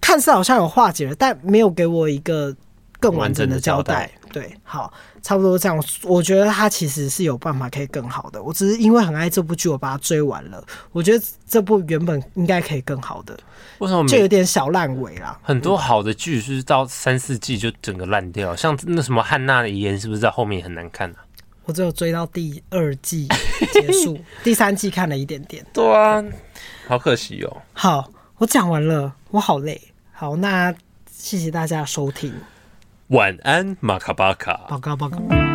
[SPEAKER 1] 看似好像有化解了，但没有给我一个更完整的交代。对，好，差不多这样。我觉得他其实是有办法可以更好的。我只是因为很爱这部剧，我把它追完了。我觉得这部原本应该可以更好的，
[SPEAKER 2] 为什么
[SPEAKER 1] 就有点小烂尾啦？
[SPEAKER 2] 很多好的剧是到三四季就整个烂掉，像那什么汉娜的遗言，是不是在后面也很难看呢、啊？
[SPEAKER 1] 我只有追到第二季结束，*laughs* 第三季看了一点点。
[SPEAKER 2] 对啊，好可惜哦。
[SPEAKER 1] 好，我讲完了，我好累。好，那谢谢大家收听。
[SPEAKER 2] 晚安，马卡巴卡。
[SPEAKER 1] 巴卡巴卡。